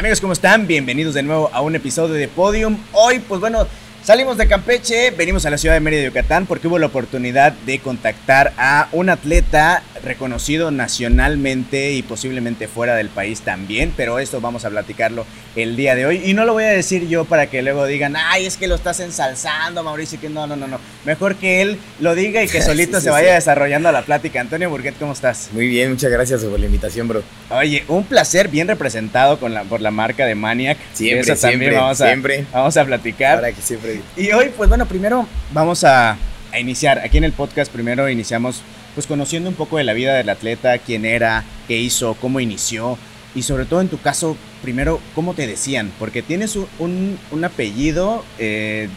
Amigos, ¿cómo están? Bienvenidos de nuevo a un episodio de Podium. Hoy, pues bueno, Salimos de Campeche, venimos a la ciudad de Mérida, Yucatán, porque hubo la oportunidad de contactar a un atleta reconocido nacionalmente y posiblemente fuera del país también, pero esto vamos a platicarlo el día de hoy. Y no lo voy a decir yo para que luego digan, ay, es que lo estás ensalzando, Mauricio, que no, no, no, no. Mejor que él lo diga y que solito se vaya desarrollando la plática. Antonio Burguet, ¿cómo estás? Muy bien, muchas gracias por la invitación, bro. Oye, un placer, bien representado con la, por la marca de Maniac. Siempre, siempre, vamos a, siempre. Vamos a platicar. Para que siempre y hoy, pues bueno, primero vamos a, iniciar. Aquí en el podcast primero iniciamos pues conociendo un poco de la vida del atleta, quién era, qué hizo, cómo inició y sobre todo en tu caso, primero, cómo te decían, porque tienes un, apellido, eh,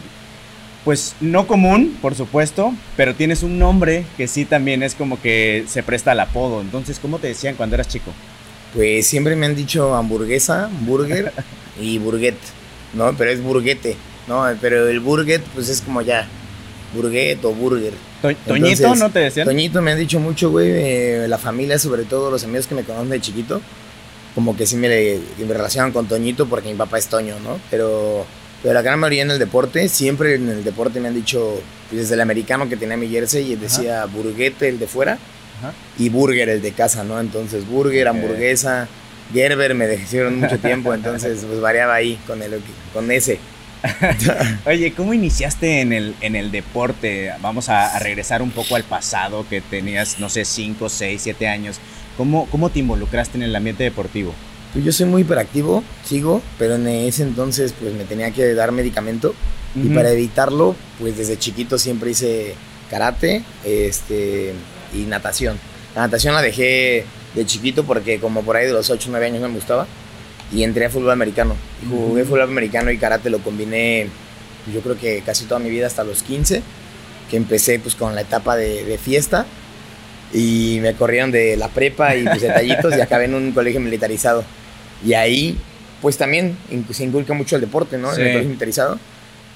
pues no común, por supuesto, pero tienes un nombre que sí también es como que se presta al apodo. Entonces, ¿cómo te decían cuando eras chico? Pues siempre me han dicho hamburguesa, burger y burguet, ¿no? Pero es burguete. No, pero el burger, pues es como ya, burguet o burger. ¿Toñito no te decían? Toñito me han dicho mucho, güey, eh, la familia, sobre todo los amigos que me conocen de chiquito, como que sí me, me, relacionan con Toñito porque mi papá es Toño, ¿no? Pero, pero la gran mayoría en el deporte, siempre en el deporte me han dicho, desde el americano que tenía mi jersey, y decía burguete el de fuera y burger el de casa, ¿no? Entonces, burger, hamburguesa, Gerber me dejaron mucho tiempo, entonces pues variaba ahí con, el, con ese. Oye, ¿cómo iniciaste en el, en el deporte? Vamos a, regresar un poco al pasado, que tenías, no sé, 5, 6, 7 años. ¿Cómo, ¿Cómo te involucraste en el ambiente deportivo? Pues yo soy muy hiperactivo, sigo, pero en ese entonces pues me tenía que dar medicamento y para evitarlo, pues desde chiquito siempre hice karate este, y natación. La natación la dejé de chiquito porque como por ahí de los 8 o 9 años no me gustaba y entré a fútbol americano. Jugué fútbol americano y karate lo combiné yo creo que casi toda mi vida hasta los 15, que empecé pues con la etapa de, fiesta y me corrieron de la prepa y pues detallitos y acabé en un colegio militarizado. Y ahí pues también se inculca mucho el deporte, ¿no? En el colegio militarizado.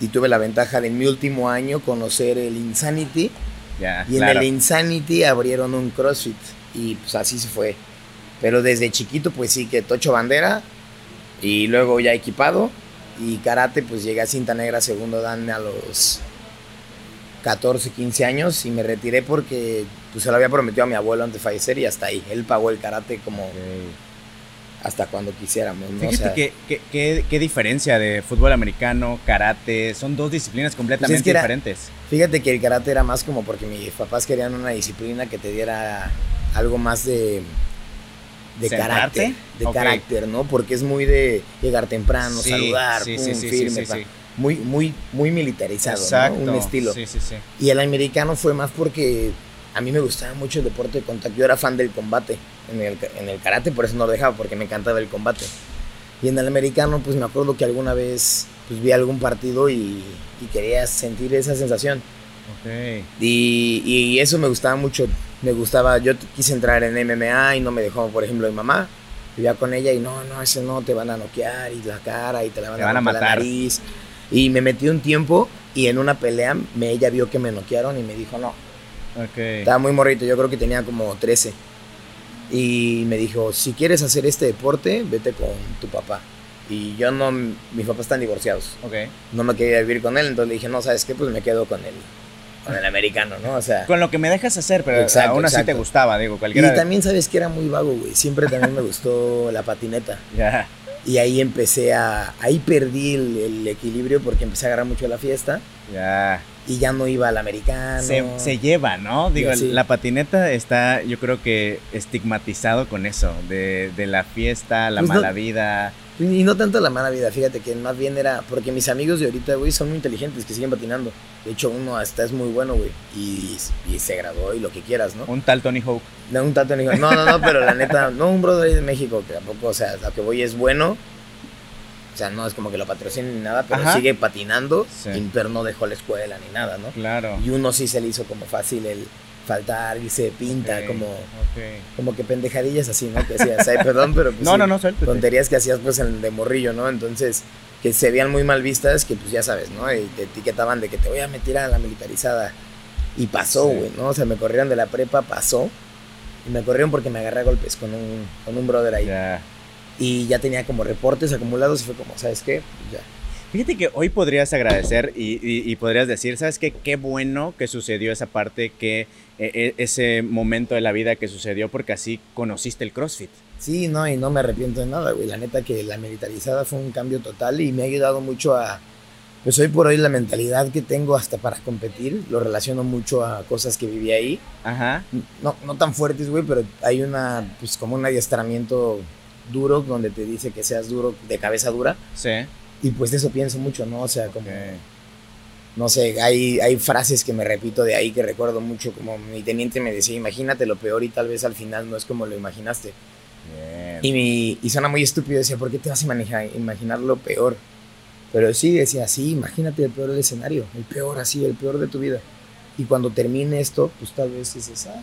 Y tuve la ventaja de en mi último año conocer el Insanity. y en el Insanity abrieron un CrossFit y pues así se fue. Pero desde chiquito pues sí que tocho bandera, y luego ya equipado. Y karate, pues llegué a cinta negra segundo dan a los 14, 15 años y me retiré porque pues, se lo había prometido a mi abuelo antes de fallecer y hasta ahí. Él pagó el karate como hasta cuando quisiéramos. Fíjate qué diferencia de fútbol americano, karate, son dos disciplinas completamente pues diferentes. Fíjate que el karate era más como porque mis papás querían una disciplina que te diera algo más de de carácter, de carácter, ¿no? Porque es muy de llegar temprano, saludar, firme, muy, muy, muy militarizado, ¿no? Un estilo. Y el americano fue más porque a mí me gustaba mucho el deporte de contacto. Yo era fan del combate en el, en el karate, por eso no lo dejaba, porque me encantaba el combate. Y en el americano, pues me acuerdo que alguna vez pues, vi algún partido y, y quería sentir esa sensación. Y, y, eso me gustaba mucho. Me gustaba, yo quise entrar en MMA y no me dejó, por ejemplo, mi mamá. Vivía con ella y no, no, ese no, te van a noquear y la cara y te la van, a, matar. la nariz. Y me metí un tiempo y en una pelea me, ella vio que me noquearon y me dijo no. Estaba muy morrito, yo creo que tenía como 13. Y me dijo, si quieres hacer este deporte, vete con tu papá. Y yo no, mis papás están divorciados. No me quería vivir con él, entonces le dije, no, ¿sabes qué? Pues me quedo con él con el americano, ¿no? O sea. Con lo que me dejas hacer, pero aún así te gustaba, digo, cualquiera. Y también sabes que era muy vago, güey. Siempre también me gustó la patineta. Ya. Y ahí empecé a. Ahí perdí el, equilibrio porque empecé a agarrar mucho la fiesta. Ya. Y ya no iba al americano. Se, lleva, ¿no? Digo, la patineta está, yo creo que estigmatizado con eso, de, la fiesta, la pues mala vida. Y no tanto la mala vida, fíjate que más bien era. Porque mis amigos de ahorita, güey, son muy inteligentes, que siguen patinando. De hecho, uno hasta es muy bueno, güey. Y, se graduó y lo que quieras, ¿no? Un tal Tony Hawk. No, un tal Tony Hawk. No, no, no, pero la neta, no un brother de México, que tampoco, o sea, lo que voy es bueno. O sea, no es como que lo patrocine ni nada, pero sigue patinando. pero no dejó la escuela ni nada, ¿no? Claro. Y uno sí se le hizo como fácil el faltar y se pinta como como que pendejadillas así, ¿no? Que hacías, ay, perdón, pero pues, no, no, no, tonterías que hacías pues en, de morrillo, ¿no? Entonces, que se veían muy mal vistas, que pues ya sabes, ¿no? Y te etiquetaban de que te voy a meter a la militarizada. Y pasó, güey, ¿no? O sea, me corrieron de la prepa, pasó. Y me corrieron porque me agarré a golpes con un, con un brother ahí. y ya tenía como reportes acumulados y fue como, ¿sabes qué? Pues ya. Fíjate que hoy podrías agradecer y, podrías decir, ¿sabes qué? Qué bueno que sucedió esa parte, que e, e, ese momento de la vida que sucedió, porque así conociste el CrossFit. Sí, no, y no me arrepiento de nada, güey. La neta que la militarizada fue un cambio total y me ha ayudado mucho a, pues hoy por hoy la mentalidad que tengo hasta para competir, lo relaciono mucho a cosas que viví ahí. Ajá. No, no tan fuertes, güey, pero hay una, pues como un adiestramiento duro donde te dice que seas duro, de cabeza dura. Sí. Y pues de eso pienso mucho, ¿no? O sea, como... No sé, hay, hay frases que me repito de ahí que recuerdo mucho, como mi teniente me decía, imagínate lo peor y tal vez al final no es como lo imaginaste. Y, mi, y suena muy estúpido, decía, ¿por qué te vas a imaginar lo peor? Pero sí, decía, sí, imagínate el peor del escenario, el peor así, el peor de tu vida. Y cuando termine esto, pues tal vez dices, ah,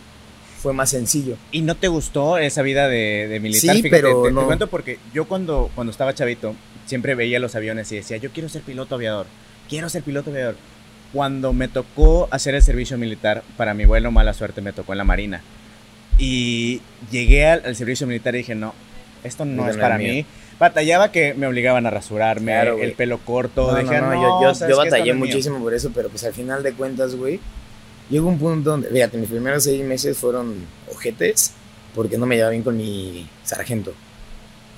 fue más sencillo. ¿Y no te gustó esa vida de, militar? Sí, pero no. Te cuento porque yo cuando, cuando estaba chavito, siempre veía los aviones y decía, yo quiero ser piloto aviador, quiero ser piloto aviador. Cuando me tocó hacer el servicio militar, para mi vuelo mala suerte me tocó en la Marina. Y llegué al, servicio militar y dije, no, esto no, es para mí batallaba que me obligaban a rasurarme, el pelo corto. No, no, yo, yo, batallé muchísimo por eso, pero pues al final de cuentas, güey, llegó un punto donde, fíjate, mis primeros seis meses fueron ojetes porque no me llevaba bien con mi sargento.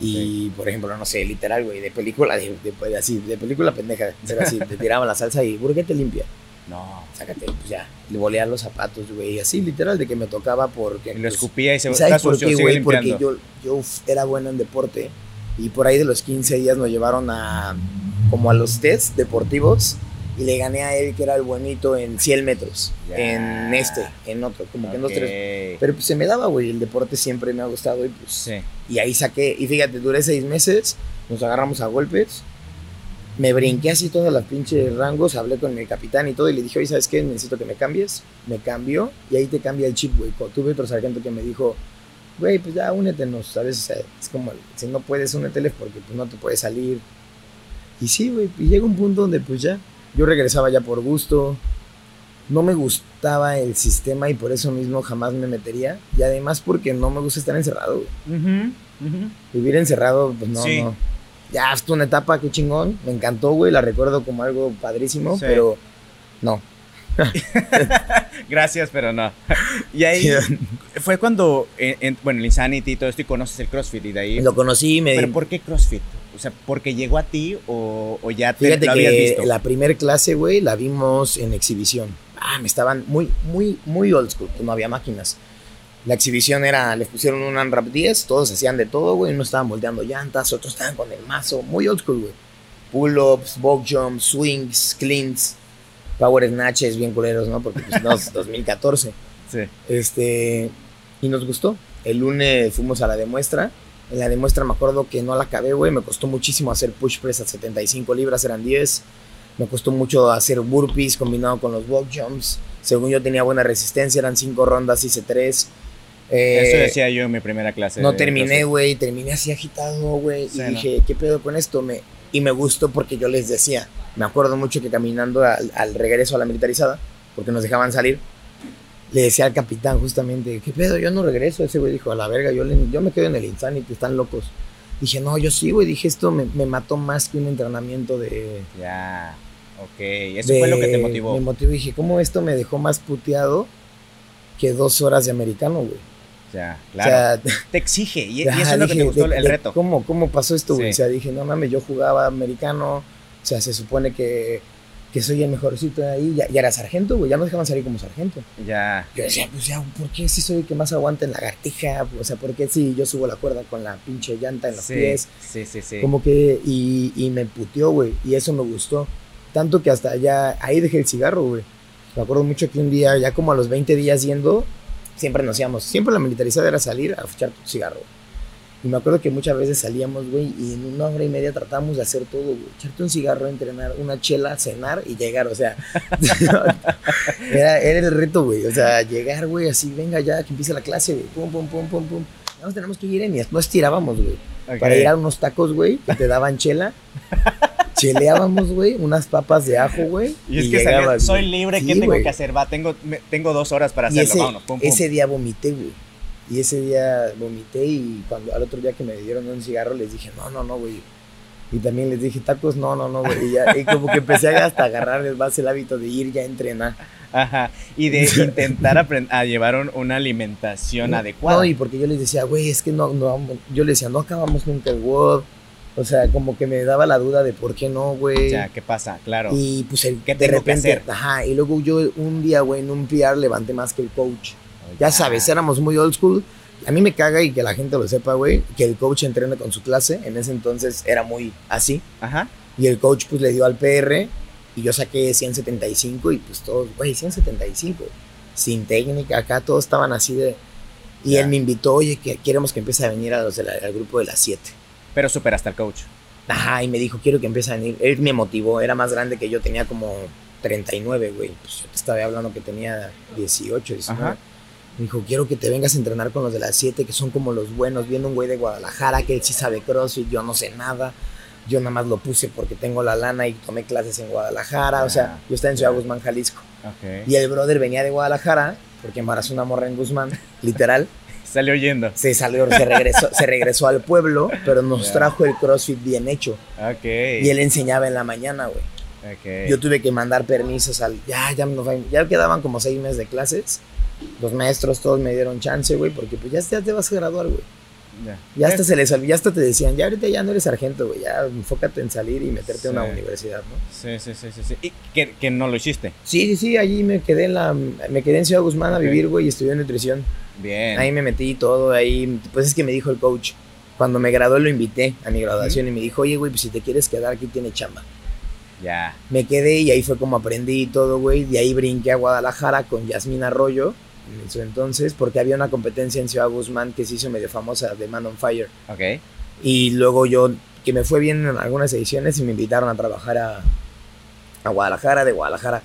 Y, por ejemplo, no sé, literal, güey, de película, de, así, de película pendeja, pero así, te tiraba la salsa y, ¿por qué te limpia? No, sácate, pues ya. Le volea los zapatos, güey. Así, literal, de que me tocaba porque. Y lo pues, escupía y se ¿Sabes por qué, güey? Porque yo, yo era bueno en deporte y por ahí de los 15 días nos llevaron a como a los test deportivos y le gané a él que era el buenito en 100 metros, en este, en otro, como que en dos, tres. Pero pues se me daba, güey, el deporte siempre me ha gustado y pues... Sí. Y ahí saqué, y fíjate, duré seis meses, nos agarramos a golpes, me brinqué así todas las pinches rangos, hablé con el capitán y todo y le dije, oye, ¿sabes qué? Necesito que me cambies. Me cambió y ahí te cambia el chip, güey. Tuve otro sargento que me dijo, güey, pues ya únetenos, ¿sabes? es como, si no puedes, úneteles porque pues no te puedes salir. Y sí, güey, y llega un punto donde pues ya, yo regresaba ya por gusto, no me gustaba el sistema y por eso mismo jamás me metería. Y además porque no me gusta estar encerrado, güey. Vivir encerrado, pues no, no. Ya, hasta una etapa, qué chingón, me encantó, güey, la recuerdo como algo padrísimo, pero no, Gracias, pero no. Y ahí fue cuando, en, bueno, el Insanity y todo esto, y conoces el CrossFit y de ahí... Lo conocí me... ¿Pero por qué CrossFit? O sea, ¿porque llegó a ti o, ya te Fíjate lo habías que visto? la primera clase, güey, la vimos en exhibición. Ah, me estaban muy, muy, muy old school, no había máquinas. La exhibición era, les pusieron un Unwrap 10, todos hacían de todo, güey. Unos estaban volteando llantas, otros estaban con el mazo, muy old school, güey. Pull-ups, box jumps, swings, cleans Power Snatches bien culeros, ¿no? Porque pues no, 2014. Sí. Este, y nos gustó. El lunes fuimos a la demuestra. En la demuestra me acuerdo que no la acabé, güey. Me costó muchísimo hacer push press a 75 libras, eran 10. Me costó mucho hacer burpees combinado con los walk jumps. Según yo tenía buena resistencia, eran 5 rondas, hice 3. Eh, Eso decía yo en mi primera clase. No terminé, güey. Terminé así agitado, güey. y dije, ¿qué pedo con esto? Me, y me gustó porque yo les decía, me acuerdo mucho que caminando al, regreso a la militarizada, porque nos dejaban salir, le decía al capitán justamente, ¿qué pedo? Yo no regreso. Ese güey dijo, a la verga, yo, yo me quedo en el Insanity, están locos. Dije, no, yo sí, güey. Dije, esto me, mató más que un entrenamiento de... Ya, ok. Eso fue lo que te motivó. Me motivó. Dije, ¿cómo esto me dejó más puteado que dos horas de americano, güey? Ya, claro. te exige. Y, eso es lo que te gustó, el reto. ¿cómo, ¿Cómo pasó esto, güey? O sea, dije, no mames, yo jugaba americano o sea, se supone que, que soy el mejorcito de ahí. Ya, ya era sargento, güey. Ya no dejaban salir como sargento. Ya. Yo decía, pues ya, ¿por qué si soy el que más aguanta en la gartija? O sea, ¿por qué si yo subo la cuerda con la pinche llanta en los pies? Sí, sí, sí. Como que, y, y me puteó, güey. Y eso me gustó. Tanto que hasta ya, ahí dejé el cigarro, güey. Me acuerdo mucho que un día, ya como a los 20 días yendo, siempre nos íbamos. Siempre la militarizada era salir a tu cigarro. Y me acuerdo que muchas veces salíamos, güey, y en una hora y media tratábamos de hacer todo, güey. Echarte un cigarro, entrenar, una chela, cenar y llegar, o sea. era, era, el reto, güey. O sea, llegar, güey, así, venga ya, que empiece la clase, güey. Pum, pum, pum, pum, pum. Nos tenemos que ir en y después tirábamos, güey. Para ir a unos tacos, güey, que te daban chela. Cheleábamos, güey, unas papas de ajo, güey. Y es que soy libre, ¿qué tengo que hacer? Va, tengo, tengo dos horas para hacerlo, ese, Ese día vomité, güey Y ese día vomité y cuando al otro día que me dieron un cigarro les dije, no, no, no, güey. Y también les dije, tacos, no, no, no, güey. Y, ya, y como que empecé a hasta agarrar más el hábito de ir ya a entrenar. Ajá. Y de intentar a llevar una alimentación adecuada. No, y porque yo les decía, güey, es que no, no, yo les decía, no acabamos nunca el WOD. O sea, como que me daba la duda de por qué no, güey. Ya, ¿qué pasa? Claro. Y pues el, ¿Qué de repente, ajá, y luego yo un día, güey, en un PR levanté más que el coach. Ya sabes, éramos muy old school. A mí me caga y que la gente lo sepa, güey, que el coach entrena con su clase. En ese entonces era muy así. Ajá. Y el coach pues le dio al PR y yo saqué 175 y pues todos, güey, 175. Sin técnica, acá todos estaban así de... Y él me invitó, oye, que queremos que empiece a venir a los al grupo de las 7. Pero superaste al coach. Ajá, y me dijo, quiero que empiece a venir. Él me motivó, era más grande que yo, tenía como 39, güey. Pues yo te estaba hablando que tenía 18, 19. Ajá. Me dijo, quiero que te vengas a entrenar con los de las 7, que son como los buenos. Viendo un güey de Guadalajara que él sí sabe crossfit, yo no sé nada. Yo nada más lo puse porque tengo la lana y tomé clases en Guadalajara. o sea, yo estaba en Ciudad Guzmán, Jalisco. Y el brother venía de Guadalajara porque embarazó una morra en Guzmán, literal. Salió yendo. Se salió, se regresó, se regresó al pueblo, pero nos trajo el CrossFit bien hecho. Okay. Y él enseñaba en la mañana, güey. Okay. Yo tuve que mandar permisos al. Ya, ya, ya quedaban como seis meses de clases. Los maestros todos me dieron chance, güey, porque pues ya, ya te vas a graduar, güey. Ya. ya hasta se les ya hasta te decían, ya ahorita ya no eres sargento, güey, ya enfócate en salir y meterte a una universidad, ¿no? Sí, sí, sí, sí, sí. ¿Y que, que, no lo hiciste? Sí, sí, sí, allí me quedé en la, me quedé en Ciudad Guzmán a vivir, güey, y estudié nutrición. Bien. Ahí me metí todo, ahí, pues es que me dijo el coach, cuando me gradué lo invité a mi graduación y me dijo, oye, güey, pues si te quieres quedar aquí tiene chamba. Ya. Me quedé y ahí fue como aprendí todo, güey, de ahí brinqué a Guadalajara con Yasmín Arroyo en su entonces, porque había una competencia en Ciudad Guzmán que se hizo medio famosa de Man on Fire. Ok. Y luego yo, que me fue bien en algunas ediciones y me invitaron a trabajar a, a Guadalajara, de Guadalajara.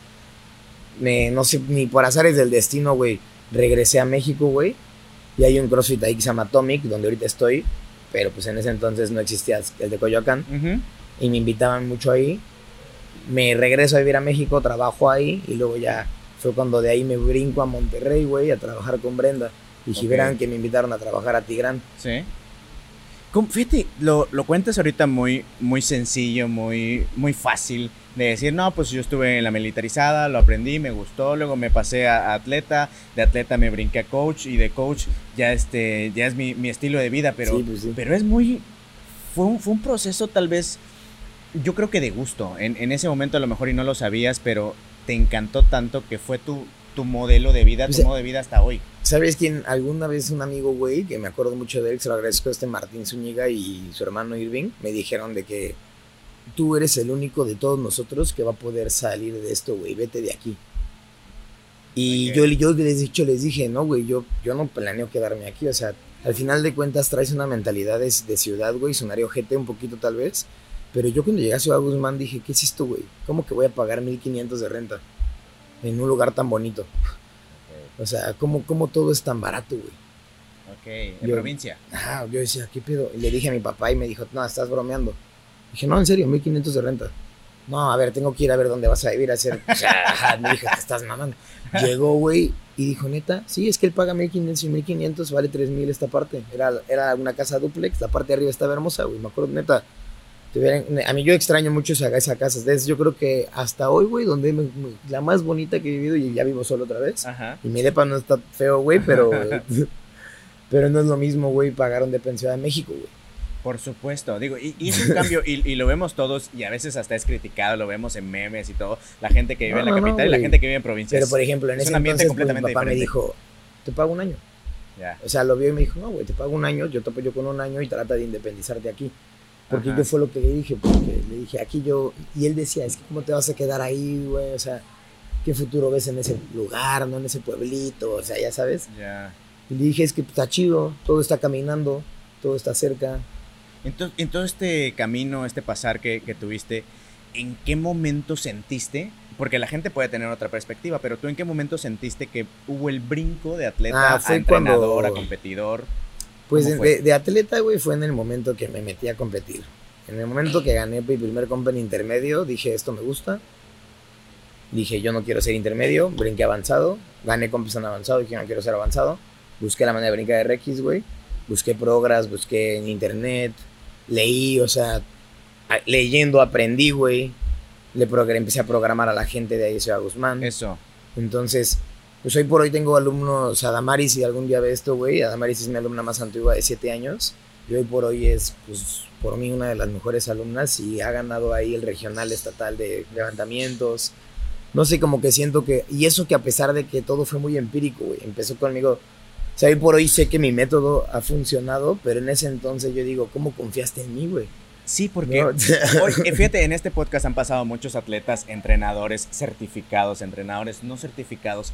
Me, no sé, ni por azares del destino, güey regresé a México, güey, y hay un CrossFit ahí que se llama Atomic, donde ahorita estoy, pero pues en ese entonces no existía el de Coyoacán, y me invitaban mucho ahí. Me regreso a vivir a México, trabajo ahí, y luego ya fue cuando de ahí me brinco a Monterrey, güey, a trabajar con Brenda. Y si verán que me invitaron a trabajar a Tigrán. Sí. Fíjate, lo, lo cuentas ahorita muy, muy sencillo, muy, muy fácil de decir, no, pues yo estuve en la militarizada, lo aprendí, me gustó, luego me pasé a, atleta, de atleta me brinqué a coach y de coach ya, este, ya es mi, estilo de vida, pero, pues pero es muy, fue un, fue un proceso tal vez, yo creo que de gusto, en, en, ese momento a lo mejor y no lo sabías, pero te encantó tanto que fue tu, tu modelo de vida, tu modo de vida hasta hoy. ¿Sabes quién? Alguna vez un amigo, güey, que me acuerdo mucho de él, se lo agradezco a este Martín Zúñiga y su hermano Irving, me dijeron de que tú eres el único de todos nosotros que va a poder salir de esto, güey, vete de aquí. Y yo, yo les, dicho, les dije, no, güey, yo, yo no planeo quedarme aquí, o sea, al final de cuentas traes una mentalidad de, de ciudad, güey, sonaría ojete un poquito tal vez, pero yo cuando llegué a Ciudad Guzmán dije, ¿qué es esto, güey? ¿Cómo que voy a pagar 1500 de renta en un lugar tan bonito? O sea, ¿cómo, ¿cómo todo es tan barato, güey? Ok, en provincia. Ajá, yo decía, ¿qué pedo? Y le dije a mi papá y me dijo, no, estás bromeando. Dije, no, en serio, 1500 de renta. No, a ver, tengo que ir a ver dónde vas a vivir a hacer. me dijo, te estás mamando. Llegó, güey, y dijo, neta, sí, es que él paga 1500 y 1500 vale 3000 esta parte. Era, era una casa duplex, la parte de arriba estaba hermosa, güey. Me acuerdo, neta. A mí yo extraño mucho esa, esa casa. yo creo que hasta hoy, güey, donde la más bonita que he vivido y ya vivo solo otra vez. Y mi depa no está feo, güey, pero, pero no es lo mismo, güey, pagar de pensión a México, güey. Por supuesto, digo, y, es un cambio, y, lo vemos todos, y a veces hasta es criticado, lo vemos en memes y todo, la gente que vive en la capital y la gente que vive en provincias. Pero por ejemplo, en ese ambiente entonces, pues, mi papá me dijo, te pago un año. O sea, lo vio y me dijo, no, güey, te pago un año, yo te apoyo con un año y trata de independizarte aquí. Porque yo fue lo que le dije, porque le dije, aquí yo, y él decía, es que cómo te vas a quedar ahí, güey, o sea, ¿qué futuro ves en ese lugar, no en ese pueblito? O sea, ya sabes. Ya. Y le dije, es que está chido, todo está caminando, todo está cerca, en, todo este camino, este pasar que, tuviste, ¿en qué momento sentiste? Porque la gente puede tener otra perspectiva, pero tú en qué momento sentiste que hubo el brinco de atleta ah, a entrenador, a competidor? Pues de, atleta, güey, fue en el momento que me metí a competir. En el momento que gané mi primer company intermedio, dije, esto me gusta. Dije, yo no quiero ser intermedio, brinqué avanzado. Gané competición avanzado, dije, no quiero ser avanzado. busqué la manera de brincar RX, güey. Busqué progras, busqué en internet, leí, o sea, leyendo aprendí, güey. Le empecé a programar a la gente de ahí, Ciudad Guzmán. Eso. Entonces, pues hoy por hoy tengo alumnos, Adamaris, y algún día ve esto, güey. Adamaris es mi alumna más antigua de 7 años. Y hoy por hoy es, pues, por mí una de las mejores alumnas y ha ganado ahí el regional estatal de levantamientos. No sé, como que siento que, y eso que a pesar de que todo fue muy empírico, güey, empezó conmigo. O sea, hoy por hoy sé que mi método ha funcionado, pero en ese entonces yo digo, ¿cómo confiaste en mí, güey? Sí, porque fíjate, en este podcast han pasado muchos atletas, entrenadores certificados, entrenadores no certificados,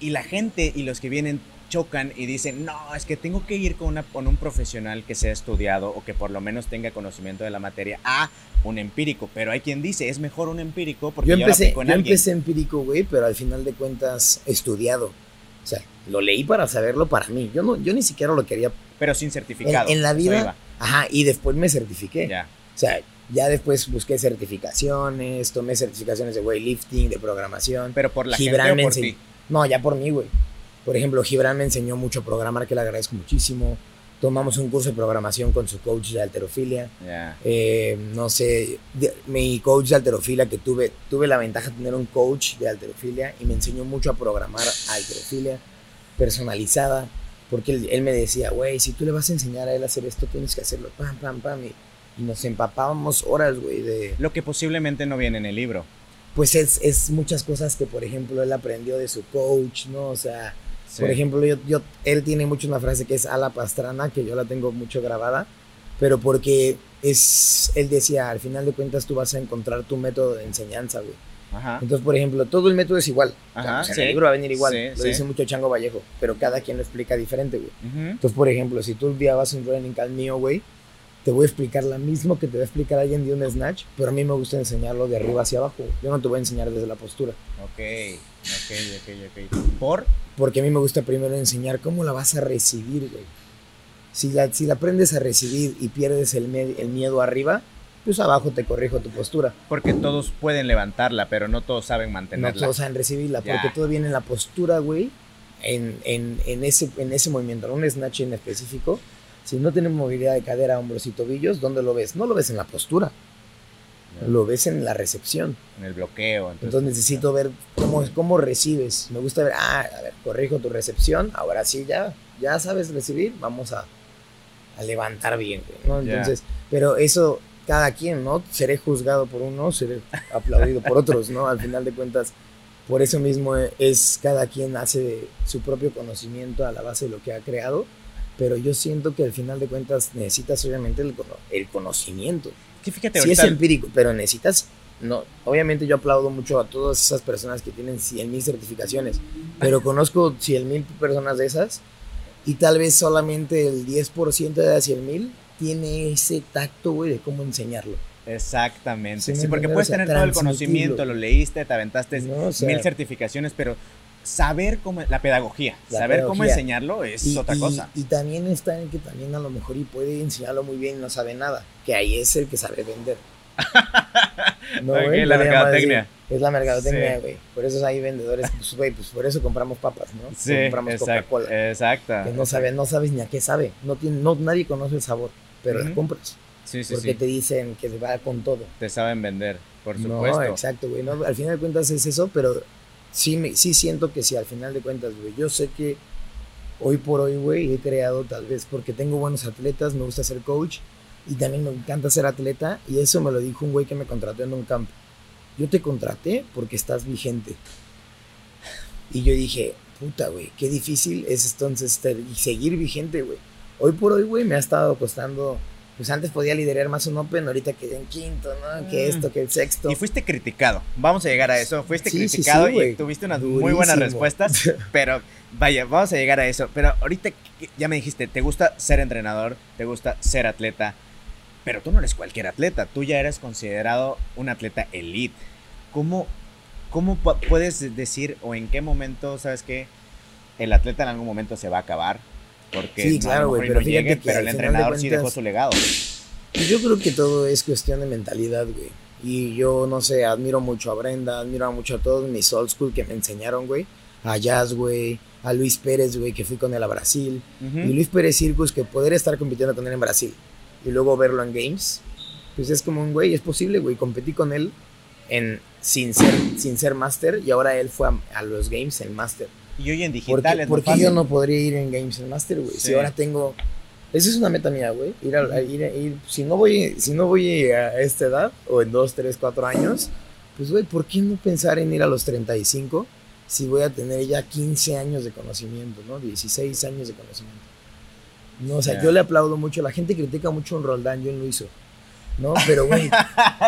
y la gente y los que vienen chocan y dicen, no, es que tengo que ir con, una, con un profesional que sea estudiado o que por lo menos tenga conocimiento de la materia a un empírico. Pero hay quien dice, es mejor un empírico porque yo empecé, yo, yo empecé empírico, güey, pero al final de cuentas estudiado. O sea, lo leí para saberlo para mí. Yo, no, yo ni siquiera lo quería. Pero sin certificado. En, la vida. Ajá, y después me certifiqué. Ya. O sea, ya después busqué certificaciones, tomé certificaciones de weightlifting, de programación. Pero por la gente o por ti? No, ya por mí, güey. Por ejemplo, Gibran me enseñó mucho a programar, que le agradezco muchísimo. Tomamos un curso de programación con su coach de alterofilia. Eh, no sé, mi coach de alterofilia que tuve, tuve la ventaja de tener un coach de alterofilia y me enseñó mucho a programar alterofilia personalizada. Porque él, me decía, güey, si tú le vas a enseñar a él a hacer esto, tienes que hacerlo, pam, pam, pam. Y, y nos empapábamos horas, güey, de... Lo que posiblemente no viene en el libro. Pues es, es muchas cosas que, por ejemplo, él aprendió de su coach, ¿no? O sea, por ejemplo, yo, yo, él tiene mucho una frase que es a la pastrana, que yo la tengo mucho grabada, pero porque es, él decía, al final de cuentas tú vas a encontrar tu método de enseñanza, güey. Entonces, por ejemplo, todo el método es igual. Ajá, el libro va a venir igual. lo dice mucho Chango Vallejo, pero cada quien lo explica diferente, güey. Entonces, por ejemplo, si tú un día vas a un training al mío, güey, te voy a explicar la misma que te va a explicar alguien de un snatch, pero a mí me gusta enseñarlo de arriba hacia abajo. Yo no te voy a enseñar desde la postura. Ok, ok, ok, ok. ¿Por? Porque a mí me gusta primero enseñar cómo la vas a recibir, güey. Si la, si la aprendes a recibir y pierdes el, el miedo arriba, pues abajo te corrijo tu postura. Porque todos pueden levantarla, pero no todos saben mantenerla. No todos saben recibirla, porque todo viene en la postura, güey, en, en, en, ese, en ese movimiento, en un snatch en específico si no tienes movilidad de cadera, hombros y tobillos, ¿dónde lo ves? No lo ves en la postura. Lo ves en la recepción. En el bloqueo. Entonces, necesito ver cómo, cómo recibes. Me gusta ver, ah, a ver, corrijo tu recepción. Ahora sí, ya, ya sabes recibir. Vamos a, a levantar bien, ¿no? Entonces, pero eso, cada quien, ¿no? Seré juzgado por uno, seré aplaudido por otros, ¿no? Al final de cuentas, por eso mismo es cada quien hace su propio conocimiento a la base de lo que ha creado pero yo siento que al final de cuentas necesitas obviamente el, el conocimiento. Que fíjate, sí es empírico, pero necesitas, no, obviamente yo aplaudo mucho a todas esas personas que tienen 100 mil certificaciones, pero conozco 100 mil personas de esas y tal vez solamente el 10% de las 100 mil tiene ese tacto, güey, de cómo enseñarlo. Exactamente. Sí, porque puedes tener todo el conocimiento, lo leíste, te aventaste mil certificaciones, pero saber cómo, la pedagogía, saber cómo enseñarlo es otra cosa. Y, también está en que también a lo mejor y puede enseñarlo muy bien y no sabe nada, que ahí es el que sabe vender. no, la mercadotecnia. Es la mercadotecnia, güey. Por eso hay vendedores, pues, güey, pues por eso compramos papas, ¿no? Sí, compramos Coca-Cola. Exacto. Que no sabes, no sabes ni a qué sabe. No, tiene, no nadie conoce el sabor, pero la compras. Sí, sí, porque te dicen que va con todo. Te saben vender, por supuesto. No, exacto, güey. No, al final de cuentas es eso, pero sí, me, sí siento que sí, al final de cuentas, güey. Yo sé que hoy por hoy, güey, he creado tal vez porque tengo buenos atletas, me gusta ser coach y también me encanta ser atleta y eso me lo dijo un güey que me contrató en un campo. Yo te contraté porque estás vigente. Y yo dije, puta, güey, qué difícil es entonces seguir vigente, güey. Hoy por hoy, güey, me ha estado costando pues antes podía liderar más un Open, ahorita quedé en quinto, ¿no? Que mm. esto, que el sexto. Y fuiste criticado. Vamos a llegar a eso. Fuiste criticado y tuviste unas muy buenas respuestas. pero vaya, vamos a llegar a eso. Pero ahorita ya me dijiste, te gusta ser entrenador, te gusta ser atleta. Pero tú no eres cualquier atleta. Tú ya eres considerado un atleta elite. ¿Cómo, cómo puedes decir o en qué momento, sabes que el atleta en algún momento se va a acabar? Porque sí, claro, güey, pero fíjate que pero el entrenador sí dejó su legado. Yo creo que todo es cuestión de mentalidad, güey. Y yo, no sé, admiro mucho a Brenda, admiro mucho a todos mis old school que me enseñaron, güey. a Jazz, güey, a Luis Pérez, güey, que fui con él a Brasil. Y Luis Pérez Circus, que poder estar compitiendo con él en Brasil y luego verlo en Games, pues es como un güey, es posible, güey. Competí con él en, sin, ser, sin ser máster y ahora él fue a, los Games en máster. Y hoy en digital ¿Por qué, yo no podría ir en Games en máster, güey? Si ahora tengo... Esa es una meta mía, güey. Ir a, ir, ir, si no voy, si no voy a esta edad, o en 2, 3, 4 años, pues, güey, ¿por qué no pensar en ir a los 35 si voy a tener ya 15 años de conocimiento, ¿no? 16 años de conocimiento. No, o sea, yo le aplaudo mucho. La gente critica mucho a un Roldán, yo lo hizo. ¿No? Pero, güey,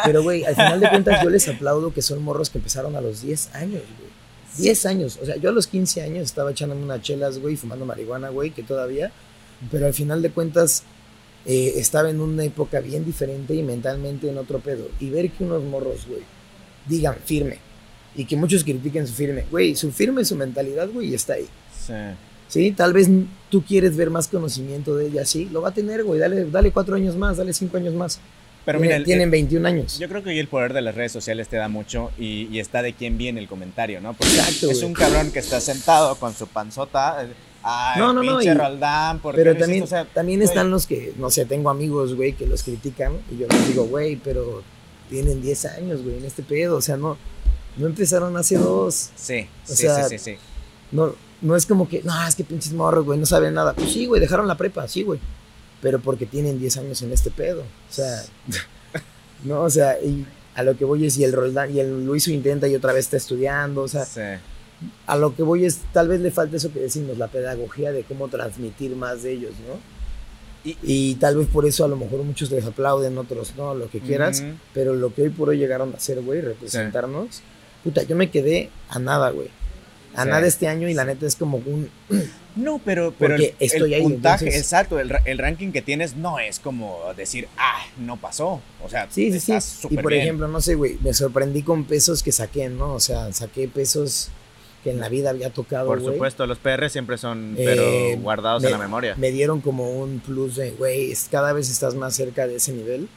pero, güey, al final de cuentas yo les aplaudo que son morros que empezaron a los 10 años, güey. 10 años. O sea, yo a los 15 años estaba echándome unas chelas, güey, fumando marihuana, güey, que todavía. Pero al final de cuentas eh, estaba en una época bien diferente y mentalmente en otro pedo. Y ver que unos morros, güey, digan firme. Y que muchos critiquen su firme. Güey, su firme, su mentalidad, güey, está ahí. Sí. Sí, tal vez tú quieres ver más conocimiento de ella, sí, lo va a tener, güey, dale, dale cuatro años más, dale cinco años más. Pero mira, tienen 21 años. Yo creo que hoy el poder de las redes sociales te da mucho y, está de quién viene el comentario, ¿no? Porque Exacto, es un cabrón que está sentado con su panzota. Ay, no, no, no. Y, Roldán, pero también, también están los que, no sé, tengo amigos, güey, que los critican y yo les digo, güey, pero tienen 10 años, güey, en este pedo. O sea, no, no empezaron hace dos. Sí, sí, sí, sí, sí. No, no es como que, no, es que pinches morros, güey, no saben nada. Pues sí, güey, dejaron la prepa, sí, güey. Pero porque tienen 10 años en este pedo. O sea, no, o sea, y a lo que voy es, y el Roldán, y el Luiso intenta y otra vez está estudiando, o sea, a lo que voy es, tal vez le falta eso que decimos, la pedagogía de cómo transmitir más de ellos, ¿no? Y, tal vez por eso a lo mejor muchos les aplauden, otros no, lo que quieras, pero lo que hoy por hoy llegaron a hacer, güey, representarnos, puta, yo me quedé a nada, güey a nada este año y la neta es como un... No, pero, pero el, estoy el puntaje, exacto, el, el, ranking que tienes no es como decir, ah, no pasó. O sea, sí, sí, sí. Y por ejemplo, no sé, güey, me sorprendí con pesos que saqué, ¿no? O sea, saqué pesos que en la vida había tocado. Por supuesto, los PR siempre son, pero eh, guardados en la memoria. Me dieron como un plus de, güey, cada vez estás más cerca de ese nivel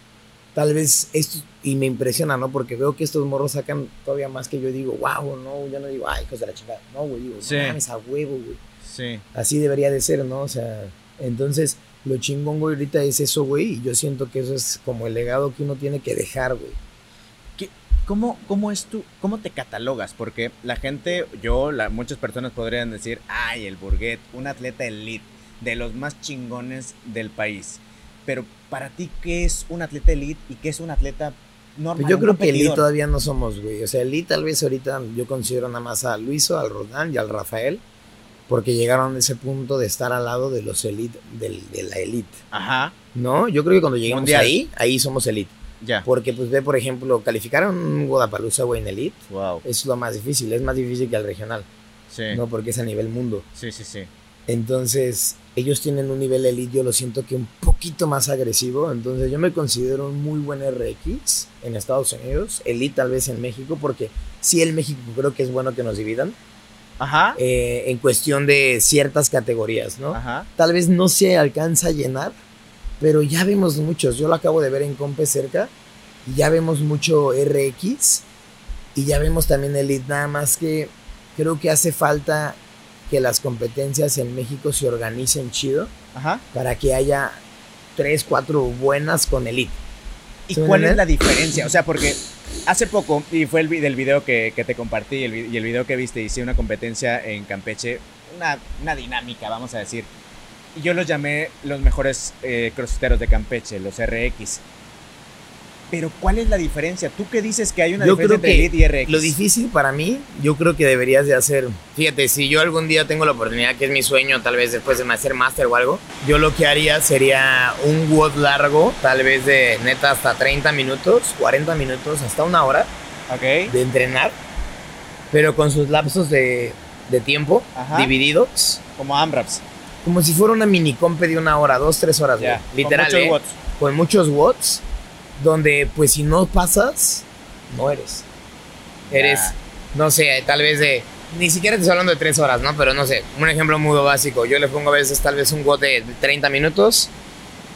tal vez esto, y me impresiona, ¿no? Porque veo que estos morros sacan todavía más que yo digo, wow, no, yo no digo, ay, hijos de la chingada, no, güey, digo, sí. no a huevo, güey. Sí. Así debería de ser, ¿no? O sea, entonces, lo chingón, güey, ahorita es eso, güey, y yo siento que eso es como el legado que uno tiene que dejar, güey. ¿Cómo, ¿Cómo es tú, cómo te catalogas? Porque la gente, yo, la, muchas personas podrían decir, ay, el Burguet, un atleta elite, de los más chingones del país. Pero para ti, ¿qué es un atleta elite y qué es un atleta normal? Pues yo creo que elite todavía no somos, güey. O sea, elite tal vez ahorita yo considero nada más a Luiso, al Rodán y al Rafael, porque llegaron a ese punto de estar al lado de los elite, de la elite. Ajá. ¿No? Yo creo que cuando lleguemos ahí, ahí somos elite. Ya. Porque, pues, ve, por ejemplo, calificar un Guadalajara, güey, en elite. Wow. Es lo más difícil. Es más difícil que al regional. Sí. No, porque es a nivel mundo. Sí, sí, sí. Entonces, ellos tienen un nivel elite, yo lo siento que un poquito más agresivo. Entonces, yo me considero un muy buen RX en Estados Unidos, elite tal vez en México, porque sí, el México creo que es bueno que nos dividan. Ajá. Eh, en cuestión de ciertas categorías, ¿no? Ajá. Tal vez no se alcanza a llenar, pero ya vemos muchos. Yo lo acabo de ver en Compe cerca y ya vemos mucho RX y ya vemos también Elite, nada más que creo que hace falta que las competencias en México se organicen chido para que haya tres, cuatro buenas con elite. ¿Y cuál es la diferencia? O sea, porque hace poco, y fue el del video que, te compartí, el, y el video que viste, hice una competencia en Campeche, una, una dinámica, vamos a decir. Y yo los llamé los mejores eh, de Campeche, los RX. Pero ¿cuál es la diferencia? ¿Tú qué dices que hay una diferencia entre Elite y RX? Lo difícil para mí, yo creo que deberías de hacer, fíjate, si yo algún día tengo la oportunidad, que es mi sueño, tal vez después de hacer máster o algo, yo lo que haría sería un WOD largo, tal vez de neta hasta 30 minutos, 40 minutos, hasta una hora okay. de entrenar, pero con sus lapsos de, de tiempo divididos. Como AMRAPs. Como si fuera una mini compe de una hora, dos, tres horas, literal. Con muchos ¿eh? watts. Con muchos watts donde pues si no pasas, no eres. Eres, no sé, tal vez de, ni siquiera te estoy hablando de tres horas, ¿no? Pero no sé, un ejemplo muy básico. Yo le pongo a veces tal vez un bote de 30 minutos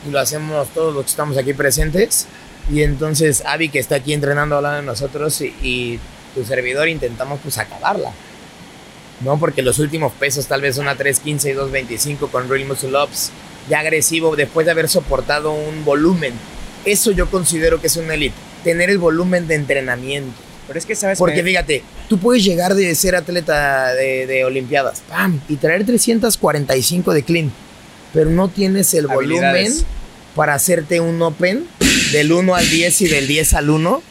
y lo hacemos todos los que estamos aquí presentes. Y entonces Avi, que está aquí entrenando al lado de nosotros, y, tu servidor intentamos pues acabarla. ¿no? Porque los últimos pesos, tal vez una 315 y 225 con Real Muscle Ups, ya agresivo, después de haber soportado un volumen. Eso yo considero que es una elite, tener el volumen de entrenamiento. Pero es que sabes Porque fíjate, tú puedes llegar de ser atleta de, de Olimpiadas, ¡pam! Y traer 345 de clean, pero no tienes el volumen para hacerte un open del 1 al 10 y del 10 al 1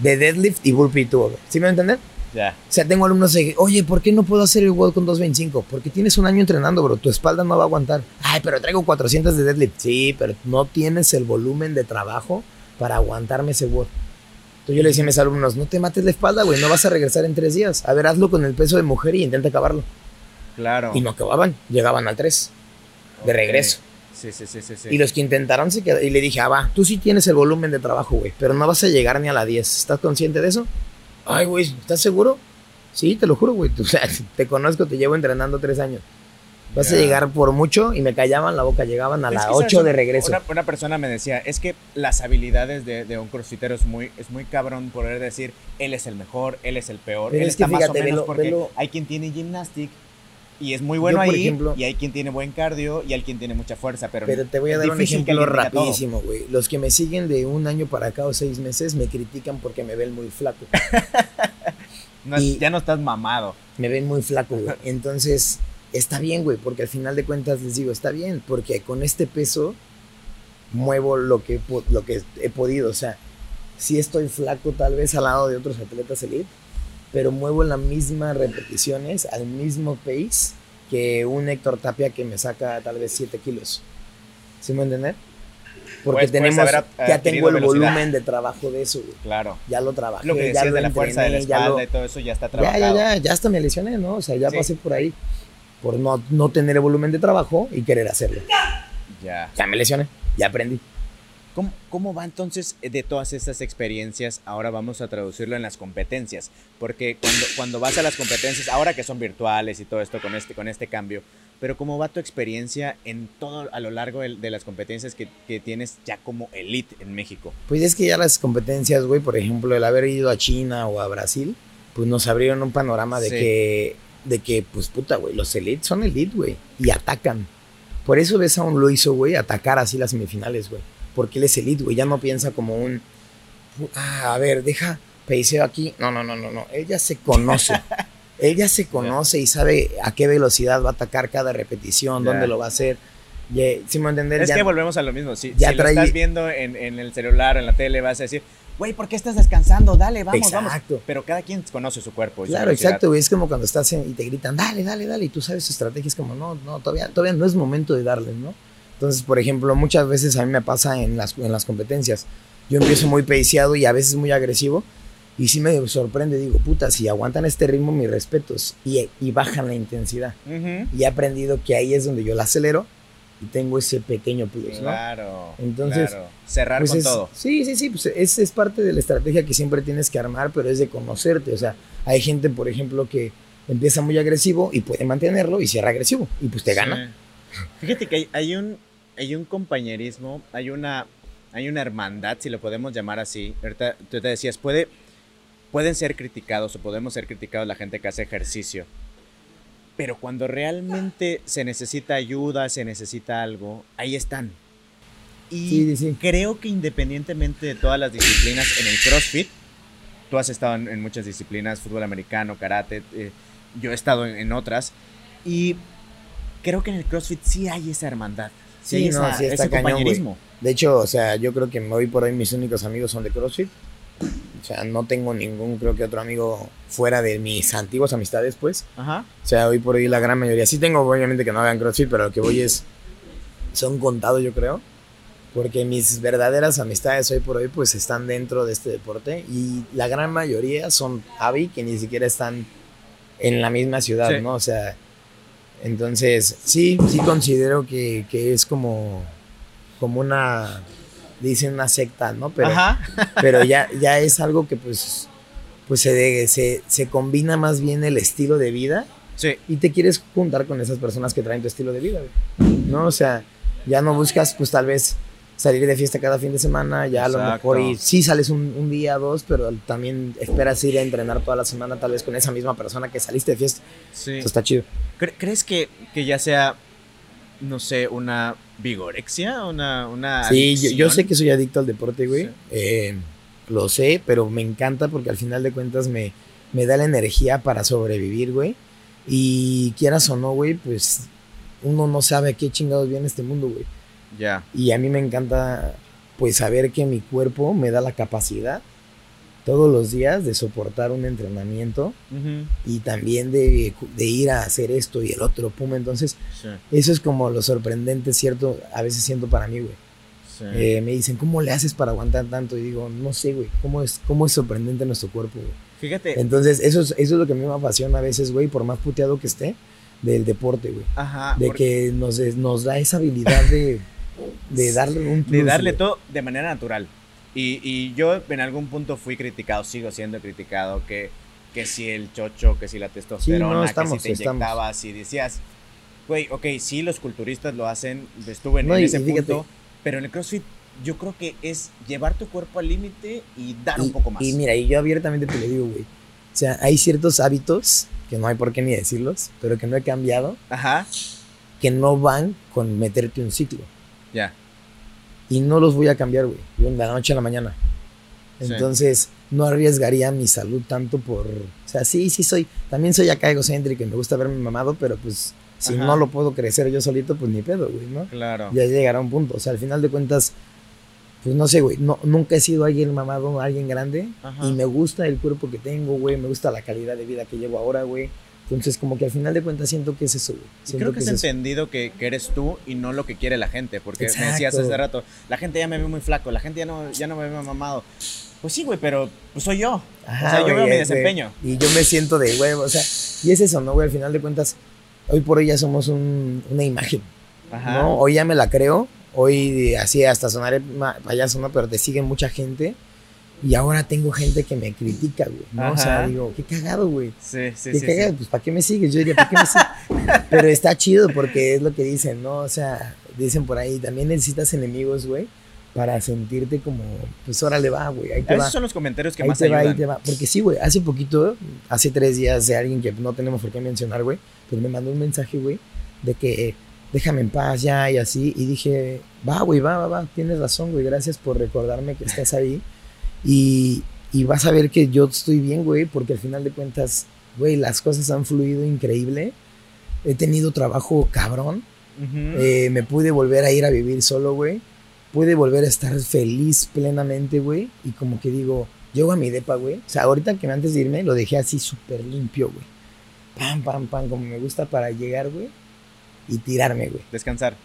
de deadlift y burpee to ¿Sí me entienden? Ya. O sea, tengo alumnos de, oye, ¿por qué no puedo hacer el WOD con 225? Porque tienes un año entrenando, bro. Tu espalda no va a aguantar. Ay, pero traigo 400 de deadlift. Sí, pero no tienes el volumen de trabajo para aguantarme ese WOD. Entonces yo le decía a mis alumnos, no te mates la espalda, güey. No vas a regresar en tres días. A ver, hazlo con el peso de mujer y intenta acabarlo. Claro. Y no acababan. Llegaban al 3. De regreso. Sí, sí, sí, sí, sí. Y los que intentaron se quedaron. Y le dije, ah, va, tú sí tienes el volumen de trabajo, güey. Pero no vas a llegar ni a la 10. ¿Estás consciente de eso? Ay, güey, ¿estás seguro? Sí, te lo juro, güey. O sea, te conozco, te llevo entrenando tres años. Vas a llegar por mucho y me callaban la boca, llegaban a las 8 de regreso. Una, una, persona me decía, es que las habilidades de, de, un crossfitero es muy, es muy cabrón poder decir, él es el mejor, él es el peor, Pero él es está que más fíjate, o menos velo- porque velo- hay quien tiene gymnastic y es muy bueno Yo, ahí, ejemplo- y hay quien tiene buen cardio y hay quien tiene mucha fuerza, pero, Pero te voy a dar un ejemplo rapidísimo, güey. Los que me siguen de un año para acá o seis meses me critican porque me ven muy flaco. No Y- ya no estás mamado. me ven muy flaco, güey. Entonces, está bien, güey, porque al final de cuentas les digo, está bien, porque con este peso muevo lo que, lo que he podido. O sea, sí estoy flaco tal vez al lado de otros atletas elite, pero muevo las mismas repeticiones al mismo pace que un Héctor Tapia que me saca tal vez 7 kilos. ¿Sí me entienden? Porque puedes tenemos, haber ya adquirido tengo el velocidad. volumen de trabajo de eso, güey. Claro. Ya lo trabajé, Lo que ya lo de la fuerza de la entrené, ya lo- espalda y todo eso ya está ya, trabajado. ya, ya, ya hasta me lesioné, ¿no? O sea, ya Sí. pasé por ahí por no, no tener el volumen de trabajo y querer hacerlo. Ya. Ya me lesioné, ya aprendí. ¿Cómo, ¿Cómo va entonces eh, de todas estas experiencias? Ahora vamos a traducirlo en las competencias, porque cuando, cuando vas a las competencias, ahora que son virtuales y todo esto con este, con este cambio, pero ¿cómo va tu experiencia en todo a lo largo de, de las competencias que, que tienes ya como elite en México? Pues es que ya las competencias, güey, por ejemplo, el haber ido a China o a Brasil, pues nos abrieron un panorama de Sí. que, de que, pues puta, güey, los elites son elite, güey, y atacan. Por eso ves a un Luiso, güey, atacar así las semifinales, güey. Porque él es elite, güey, ya no piensa como un, ah, a ver, deja, peiseo aquí. No, no, no, no, no, él ya se conoce. él ya se conoce y sabe a qué velocidad va a atacar cada repetición, dónde lo va a hacer. Y, ¿Sí me entender? Es Ya- que volvemos a lo mismo. Si, ya si lo estás viendo en, en el celular, en la tele, vas a decir, güey, ¿por qué estás descansando? Dale, vamos, vamos. Exacto. Pero cada quien conoce su cuerpo. su Claro, exacto, güey. Es como cuando estás en- y te gritan, dale, dale, dale. Y tú sabes su estrategia. Es como, no, no, todavía, todavía no es momento de darles, ¿no? Entonces, por ejemplo, muchas veces a mí me pasa en las, en las competencias. Yo empiezo muy peiciado y a veces muy agresivo. Y sí me sorprende. Digo, puta, si aguantan este ritmo, mis respetos. Y, y bajan la intensidad. Ujú. Y he aprendido que ahí es donde yo la acelero y tengo ese pequeño plus, ¿no? Claro. Entonces, claro. cerrar Pues con es- todo. Sí, sí, sí, pues es, es parte de la estrategia que siempre tienes que armar, pero es de conocerte. O sea, hay gente, por ejemplo, que empieza muy agresivo y puede mantenerlo y cierra agresivo y pues te gana. Fíjate que hay, hay un, hay un compañerismo, hay una, hay una hermandad, si lo podemos llamar así. Ahorita tú te decías, puede, pueden ser criticados o podemos ser criticados la gente que hace ejercicio. Pero cuando realmente se necesita ayuda, se necesita algo, ahí están. Y Sí, sí, creo que independientemente de todas las disciplinas en el CrossFit, tú has estado en, en muchas disciplinas, fútbol americano, karate, eh, yo he estado en, en otras, y creo que en el CrossFit sí hay esa hermandad, sí, Sí, no, esa- sí está ese cañón, compañerismo. De hecho, o sea, yo creo que hoy por hoy mis únicos amigos son de CrossFit. O sea, no tengo ningún, creo que otro amigo fuera de mis antiguas amistades, pues. Ajá. O sea, hoy por hoy la gran mayoría. Sí tengo, obviamente, que no hagan CrossFit, pero lo que voy es. Son contados, yo creo. Porque mis verdaderas amistades hoy por hoy, pues están dentro de este deporte. Y la gran mayoría son Avi, que ni siquiera están en la misma ciudad, Sí. ¿no? O sea. Entonces, sí, sí considero que, que es como. Como una. Dicen una secta, ¿no? Pero, Ajá. pero ya, ya es algo que, pues. Pues se, de- se, se combina más bien el estilo de vida Sí. y te quieres juntar con esas personas que traen tu estilo de vida. ¿no? O sea, ya no buscas, pues tal vez salir de fiesta cada fin de semana, ya a lo mejor y sí sales un, un, día, dos, pero también esperas ir a entrenar toda la semana tal vez con esa misma persona que saliste de fiesta. Sí. Eso está chido. ¿Crees que, que ya sea, no sé, una vigorexia, una... una sí, yo, sé que soy adicto al deporte, güey. Eh, lo sé, pero me encanta porque al final de cuentas me, me da la energía para sobrevivir, güey. Y quieras o no, güey, pues uno no sabe qué chingados viene este mundo, güey. Ya. Y a mí me encanta, pues, saber que mi cuerpo me da la capacidad todos los días de soportar un entrenamiento y también de, ir a hacer esto y el otro, pum. Entonces, eso es como lo sorprendente, ¿cierto? A veces siento para mí, güey. Eh, me dicen, ¿cómo le haces para aguantar tanto? Y digo, no sé, güey, ¿cómo es, cómo es sorprendente nuestro cuerpo, güey? Fíjate. Entonces, eso es, eso es lo que a mí me apasiona a veces, güey, por más puteado que esté, del deporte, güey. Ajá. De que nos, nos da esa habilidad de, de darle un De darle todo de manera natural. Y, y, yo en algún punto fui criticado, sigo siendo criticado, que, que si el chocho, que si la testosterona, que si te inyectabas y decías, güey, ok, sí, los culturistas lo hacen, estuve en, ese punto, pero en el CrossFit yo creo que es llevar tu cuerpo al límite y dar un poco más. Y mira, y yo abiertamente te lo digo, güey. O sea, hay ciertos hábitos, que no hay por qué ni decirlos, pero que no he cambiado, Ajá. que no van con meterte un ciclo. Ya. Y no los voy a cambiar, güey, de la noche a la mañana. Entonces, no arriesgaría mi salud tanto por... O sea, sí, sí soy... También soy acá egocéntrico y me gusta verme mamado, pero pues si no lo puedo crecer yo solito, pues ni pedo, güey, ¿no? Claro. Ya llegará un punto. O sea, al final de cuentas, pues no sé, güey, no, nunca he sido alguien mamado, alguien grande. Y me gusta el cuerpo que tengo, güey, me gusta la calidad de vida que llevo ahora, güey. Entonces, como que al final de cuentas siento que es eso. Creo que, es entendido que, eres tú y no lo que quiere la gente. Porque me decías hace rato, la gente ya me ve muy flaco, la gente ya no, ya no me ve mamado. Pues sí, güey, pero pues soy yo. o sea, yo veo mi desempeño. Y yo me siento de, güey, o sea, y es eso, ¿no, güey? Al final de cuentas, hoy por hoy ya somos una imagen. ¿no? Hoy ya me la creo. Hoy así hasta sonaré payaso, ¿no? Pero te sigue mucha gente. Y ahora tengo gente que me critica, güey. ¿no? O sea, digo, qué cagado, güey. Sí, sí, qué cagado, pues ¿para qué me sigues? Yo diría, ¿para qué me sigues? Pero está chido porque es lo que dicen, ¿no? O sea, dicen por ahí, también necesitas enemigos, güey para sentirte como, pues órale va, güey. Esos son los comentarios que más te ayudan. Va, te va. Porque sí, güey, hace poquito, hace tres días de alguien que no tenemos por qué mencionar, güey, pues me mandó un mensaje, güey, de que déjame en paz ya y así. Y dije, va, güey, va, va, va, tienes razón, güey, gracias por recordarme que estás ahí. Y, y vas a ver que yo estoy bien, güey, porque al final de cuentas, güey, las cosas han fluido increíble. He tenido trabajo cabrón. Eh, me pude volver a ir a vivir solo, güey puede volver a estar feliz plenamente, güey. Y como que digo, llego a mi depa, güey. O sea, ahorita que antes de irme lo dejé así súper limpio, güey. Pam, pam, pam, como me gusta para llegar, güey. Y tirarme, güey. Descansar.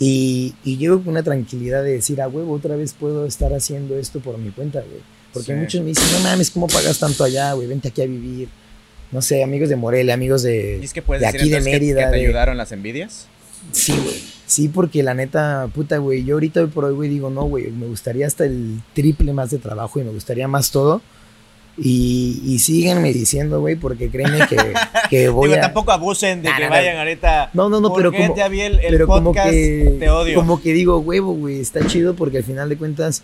Y, y llego con una tranquilidad de decir, a huevo, otra vez puedo estar haciendo esto por mi cuenta, güey. Porque muchos me dicen, no mames, ¿cómo pagas tanto allá, güey? Vente aquí a vivir. No sé, amigos de Morelia, amigos de, ¿Y es que puedes de aquí de Mérida. Que, te ayudaron las envidias? Sí, güey. Sí, porque la neta, puta, güey, yo ahorita por hoy, güey, digo, no, güey, me gustaría hasta el triple más de trabajo y me gustaría más todo. Y, y síganme diciendo, güey, porque créeme que, que voy digo, tampoco abusen de que vayan ahorita. No, no, no, pero como, el, pero como que, te odio. Como que digo, huevo, güey, está chido porque al final de cuentas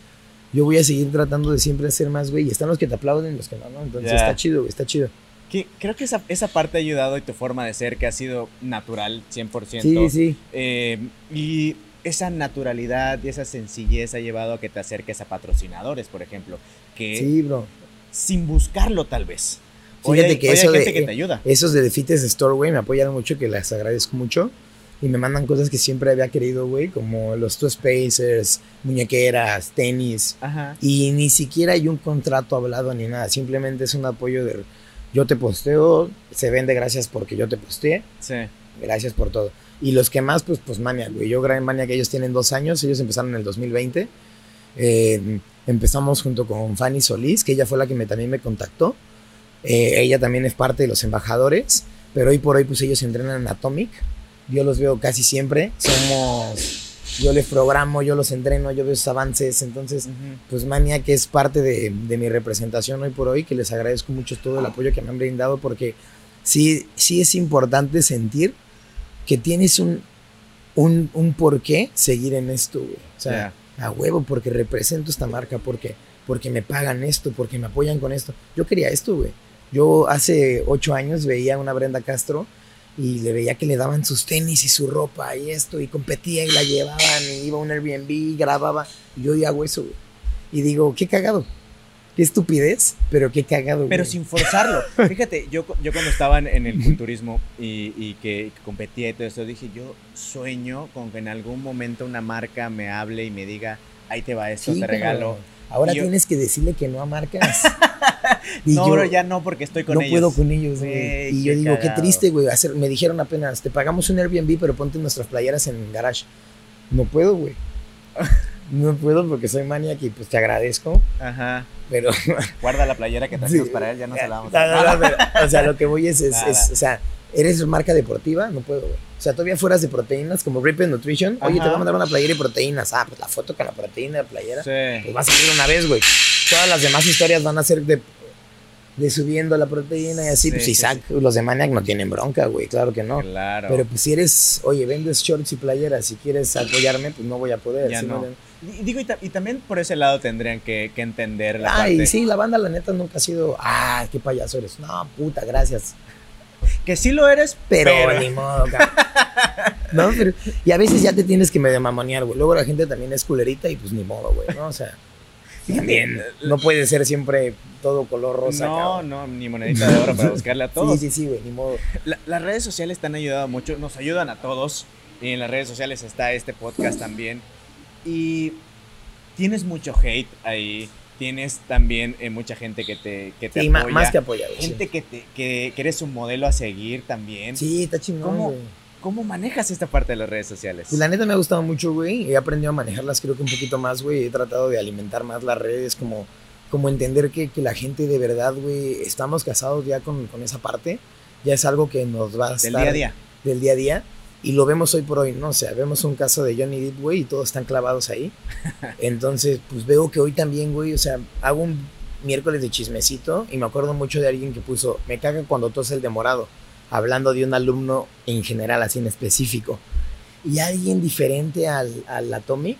yo voy a seguir tratando de siempre hacer más, güey, y están los que te aplauden, los que no, ¿no? Entonces está chido, güey, está chido creo que esa, esa, parte ha ayudado y tu forma de ser que ha sido natural 100%. Sí, sí. Eh, y esa naturalidad y esa sencillez ha llevado a que te acerques a patrocinadores, por ejemplo. Que sí, bro. Sin buscarlo, tal vez. Fíjate que, eso de, que te ayuda. esos de The Fitness Store, güey, me apoyan mucho, que les agradezco mucho. Y me mandan cosas que siempre había querido, güey, como los Two Spacers, muñequeras, tenis. Ajá. Y ni siquiera hay un contrato hablado ni nada. Simplemente es un apoyo de yo te posteo, se vende gracias porque yo te posteé. Sí. Gracias por todo. Y los que más, pues, pues Mania, güey. Yo grabé Mania que ellos tienen dos años, ellos empezaron en el 2020. Eh, empezamos junto con Fanny Solís, que ella fue la que me, también me contactó. Eh, ella también es parte de los embajadores, pero hoy por hoy, pues ellos entrenan en Atomic. Yo los veo casi siempre. Somos yo les programo, yo los entreno, yo veo sus avances. Entonces, pues Mania, que es parte de, mi representación hoy por hoy, que les agradezco mucho todo el apoyo que me han brindado, porque sí, sí es importante sentir que tienes un, un, un por qué seguir en esto. O sea, a huevo, porque represento esta marca, porque, porque me pagan esto, porque me apoyan con esto. Yo quería esto, güey. Yo hace ocho años veía a una Brenda Castro y le veía que le daban sus tenis y su ropa y esto, y competía y la llevaban, y iba a un Airbnb, grababa, y yo hago eso, güey. Y digo, qué cagado, qué estupidez, pero qué cagado. Pero sin forzarlo. Fíjate, yo, yo cuando estaba en el culturismo y, que competía y todo eso, dije, yo sueño con que en algún momento una marca me hable y me diga, ahí te va esto, te regalo. Ahora tienes que decirle que no a marcas. no, pero ya no porque estoy con ellos. No puedo con ellos, güey. y yo digo, qué triste, güey. Me dijeron apenas, te pagamos un Airbnb, pero ponte nuestras playeras en garage. No puedo, güey. no puedo porque soy maniac y pues te agradezco. Ajá. Pero. Guarda la playera que trajimos para él, ya no se la vamos a O sea, lo que voy es, es, o sea, eres marca deportiva, no puedo, güey. O sea, todavía fueras de proteínas como Rip Nutrition. Oye, te voy a mandar una playera y proteínas. Ah, pues la foto con la proteína, la playera. Sí. Pues va a salir una vez, güey. Todas las demás historias van a ser de de subiendo la proteína y así, pues Isaac, los de Maniac no tienen bronca, güey, claro que no. Claro. Pero pues si eres, oye, vendes shorts y playeras, si quieres apoyarme, pues no voy a poder. Ya no. Y, digo, y, también por ese lado tendrían que, entender la Ay, sí, la banda la neta nunca ha sido, ah, qué payaso eres. No, puta, gracias. Que sí lo eres, pero, ni modo, No, pero, y a veces ya te tienes que medio mamonear, güey. Luego la gente también es culerita y pues ni modo, güey, ¿no? O sea... También no puede ser siempre todo color rosa. No, no, ni monedita de oro para buscarle a todos. Sí, sí, sí, güey, ni modo. las redes sociales te han ayudado mucho, nos ayudan a todos. Y en las redes sociales está este podcast también. Y tienes mucho hate ahí. Tienes también eh, mucha gente que te, que te apoya. más que apoya. Gente que, te, que, que, eres un modelo a seguir también. Sí, está chingón, ¿Cómo manejas esta parte de las redes sociales? Pues la neta me ha gustado mucho, güey. He aprendido a manejarlas creo que un poquito más, güey. He tratado de alimentar más las redes, como, como entender que, que la gente de verdad, güey, estamos casados ya con, con, esa parte. Ya es algo que nos va a estar... Del día a día. Del día a día. Y lo vemos hoy por hoy, ¿no? O sea, vemos un caso de Johnny Depp, güey, y todos están clavados ahí. Entonces, pues veo que hoy también, güey, o sea, hago un miércoles de chismecito y me acuerdo mucho de alguien que puso, me caga cuando tose el de morado hablando de un alumno en general, así en específico. Y alguien diferente al, al Atomic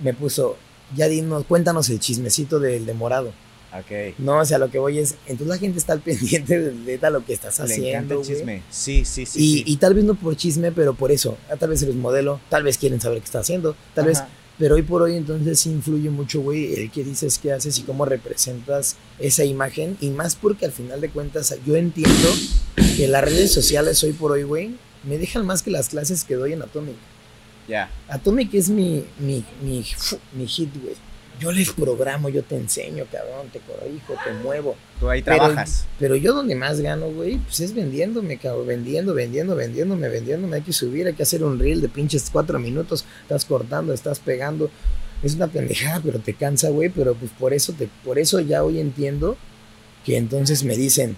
me puso, ya dinos, cuéntanos el chismecito del de morado. Okay. No, o sea, lo que voy es, entonces la gente está al pendiente de, lo que estás haciendo. Le encanta el chisme. Sí, sí, sí y, tal vez no por chisme, pero por eso. Ah, tal vez eres modelo, tal vez quieren saber qué está haciendo, tal vez pero hoy por hoy entonces influye mucho, güey, el que dices, qué haces y cómo representas esa imagen. Y más porque al final de cuentas yo entiendo que las redes sociales hoy por hoy, güey, me dejan más que las clases que doy en Atomic. Ya. Atomic es mi, mi, mi, mi hit, güey. Yo les programo, yo te enseño, cabrón, te corrijo, te muevo. Tú ahí trabajas. Pero, yo donde más gano, güey, pues es vendiéndome, cabrón, vendiendo, vendiendo, vendiéndome, vendiéndome. Hay que subir, hay que hacer un reel de pinches cuatro minutos. Estás cortando, estás pegando. Es una pendejada, pero te cansa, güey. Pero pues por eso, te, por eso ya hoy entiendo que entonces me dicen,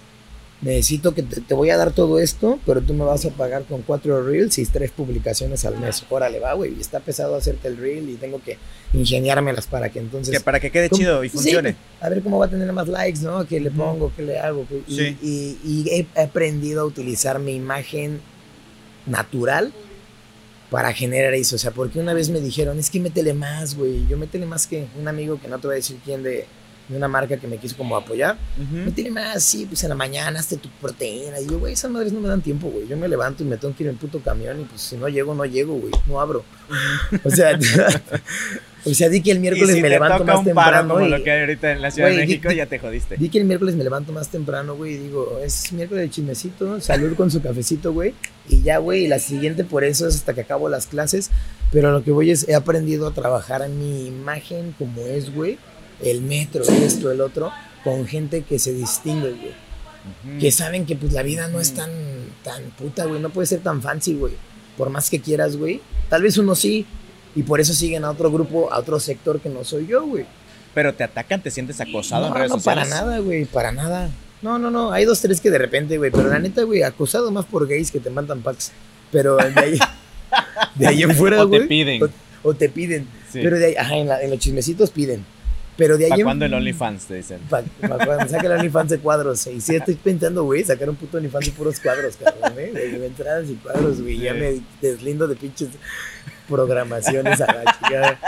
necesito que te, voy a dar todo esto, pero tú me vas a pagar con cuatro reels y tres publicaciones al mes. Órale, va, güey, está pesado hacerte el reel y tengo que ingeniármelas para que entonces... Que para que quede chido y funcione. a ver cómo va a tener más likes, ¿no? ¿Qué le pongo? ¿Qué le hago? Y, y, he aprendido a utilizar mi imagen natural para generar eso. O sea, porque una vez me dijeron, es que métele más, güey. Yo métele más que un amigo que no te voy a decir quién de de una marca que me quiso como apoyar. Me tiene más, sí, pues en la mañana hazte tu proteína. Y yo, güey, esas madres no me dan tiempo, güey. Yo me levanto y me tengo que ir en puto camión y pues si no llego, no llego, güey. No abro. o sea, o sea, di que el miércoles me levanto más temprano. Como lo que hay ahorita en la Ciudad de México, ya te jodiste. Di que el miércoles me levanto más temprano, güey, y digo, es miércoles de chismecito, salud con su cafecito, güey. Y ya, güey, y la siguiente por eso es hasta que acabo las clases. Pero lo que voy es, he aprendido a trabajar en mi imagen como es, güey el metro, esto, el otro, con gente que se distingue, güey. Que saben que pues la vida no es tan, tan puta, güey. No puede ser tan fancy, güey. Por más que quieras, güey. Tal vez uno sí. Y por eso siguen a otro grupo, a otro sector que no soy yo, güey. Pero te atacan, te sientes acosado no, no, para nada, güey. Para nada. No, no, no. Hay dos, tres que de repente, güey. Pero la neta, güey, acosado más por gays que te mandan packs. Pero de ahí, de ahí en fuera, güey. O te piden. O, te piden. Pero de ahí, ajá, en, en los chismecitos piden. Pero de ahí. ¿Para cuándo el OnlyFans te dicen? Para cuando saque el OnlyFans de cuadros. Y sí, estoy pensando, güey, sacar un puto OnlyFans de puros cuadros, cabrón, ¿eh? De entradas y cuadros, güey. Ya me deslindo de pinches programaciones a la chica.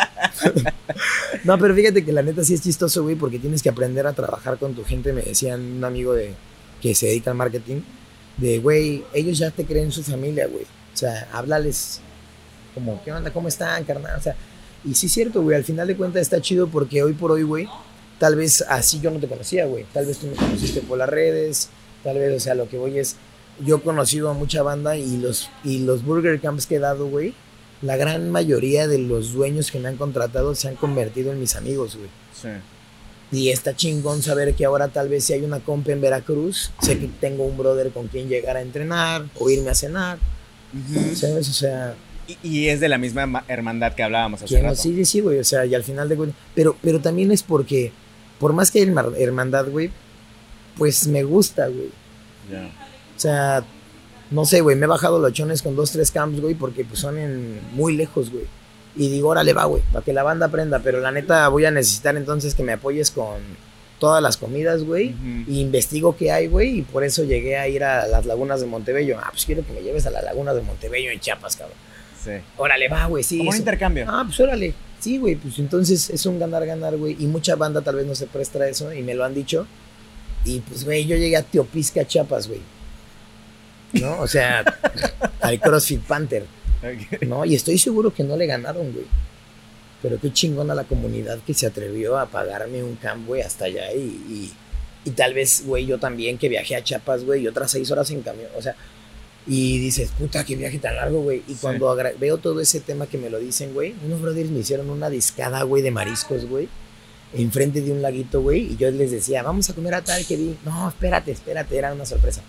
no, pero fíjate que la neta sí es chistoso, güey, porque tienes que aprender a trabajar con tu gente. Me decían un amigo de que se dedica al marketing, de, güey, ellos ya te creen su familia, güey. O sea, háblales como, ¿qué onda? ¿Cómo están, carnal? O sea, y sí es cierto, güey, al final de cuentas está chido porque hoy por hoy, güey, tal vez así yo no te conocía, güey. Tal vez tú me conociste por las redes, tal vez, o sea, lo que voy es, yo he conocido a mucha banda y los, y los Burger Camps que he dado, güey, la gran mayoría de los dueños que me han contratado se han convertido en mis amigos, güey. Sí. Y está chingón saber que ahora tal vez si hay una compa en Veracruz, sé que tengo un brother con quien llegar a entrenar o irme a cenar. ¿Sabes? O sea... Y, es de la misma hermandad que hablábamos hace rato. Sí, sí, güey. O sea, y al final de cuentas... Pero, pero también es porque, por más que hay hermandad, güey, pues me gusta, güey. O sea, no sé, güey, me he bajado los chones con dos, tres camps, güey, porque pues son en muy lejos, güey. Y digo, órale, va, güey, para que la banda aprenda. Pero la neta voy a necesitar entonces que me apoyes con todas las comidas, güey. Y investigo qué hay, güey. Y por eso llegué a ir a las lagunas de Montebello. Ah, pues quiero que me lleves a la laguna de Montebello en Chiapas, cabrón. Sí. Órale, va, güey, sí. Como un intercambio. Ah, pues órale. Sí, güey, pues entonces es un ganar-ganar, güey. Y mucha banda tal vez no se presta a eso y me lo han dicho. Y pues, güey, yo llegué a Teopisca, Chiapas, güey. ¿No? O sea, al CrossFit Panther. ¿no? Y estoy seguro que no le ganaron, güey. Pero qué chingona la comunidad que se atrevió a pagarme un camp, güey, hasta allá. Y, y, tal vez, güey, yo también que viajé a Chiapas, güey, y otras seis horas en camión. O sea, y dices, puta, qué viaje tan largo, güey. Y cuando veo todo ese tema que me lo dicen, güey, unos brothers me hicieron una discada, güey, de mariscos, güey, enfrente de un laguito, güey. Y yo les decía, vamos a comer a tal que vi. No, espérate, espérate, era una sorpresa.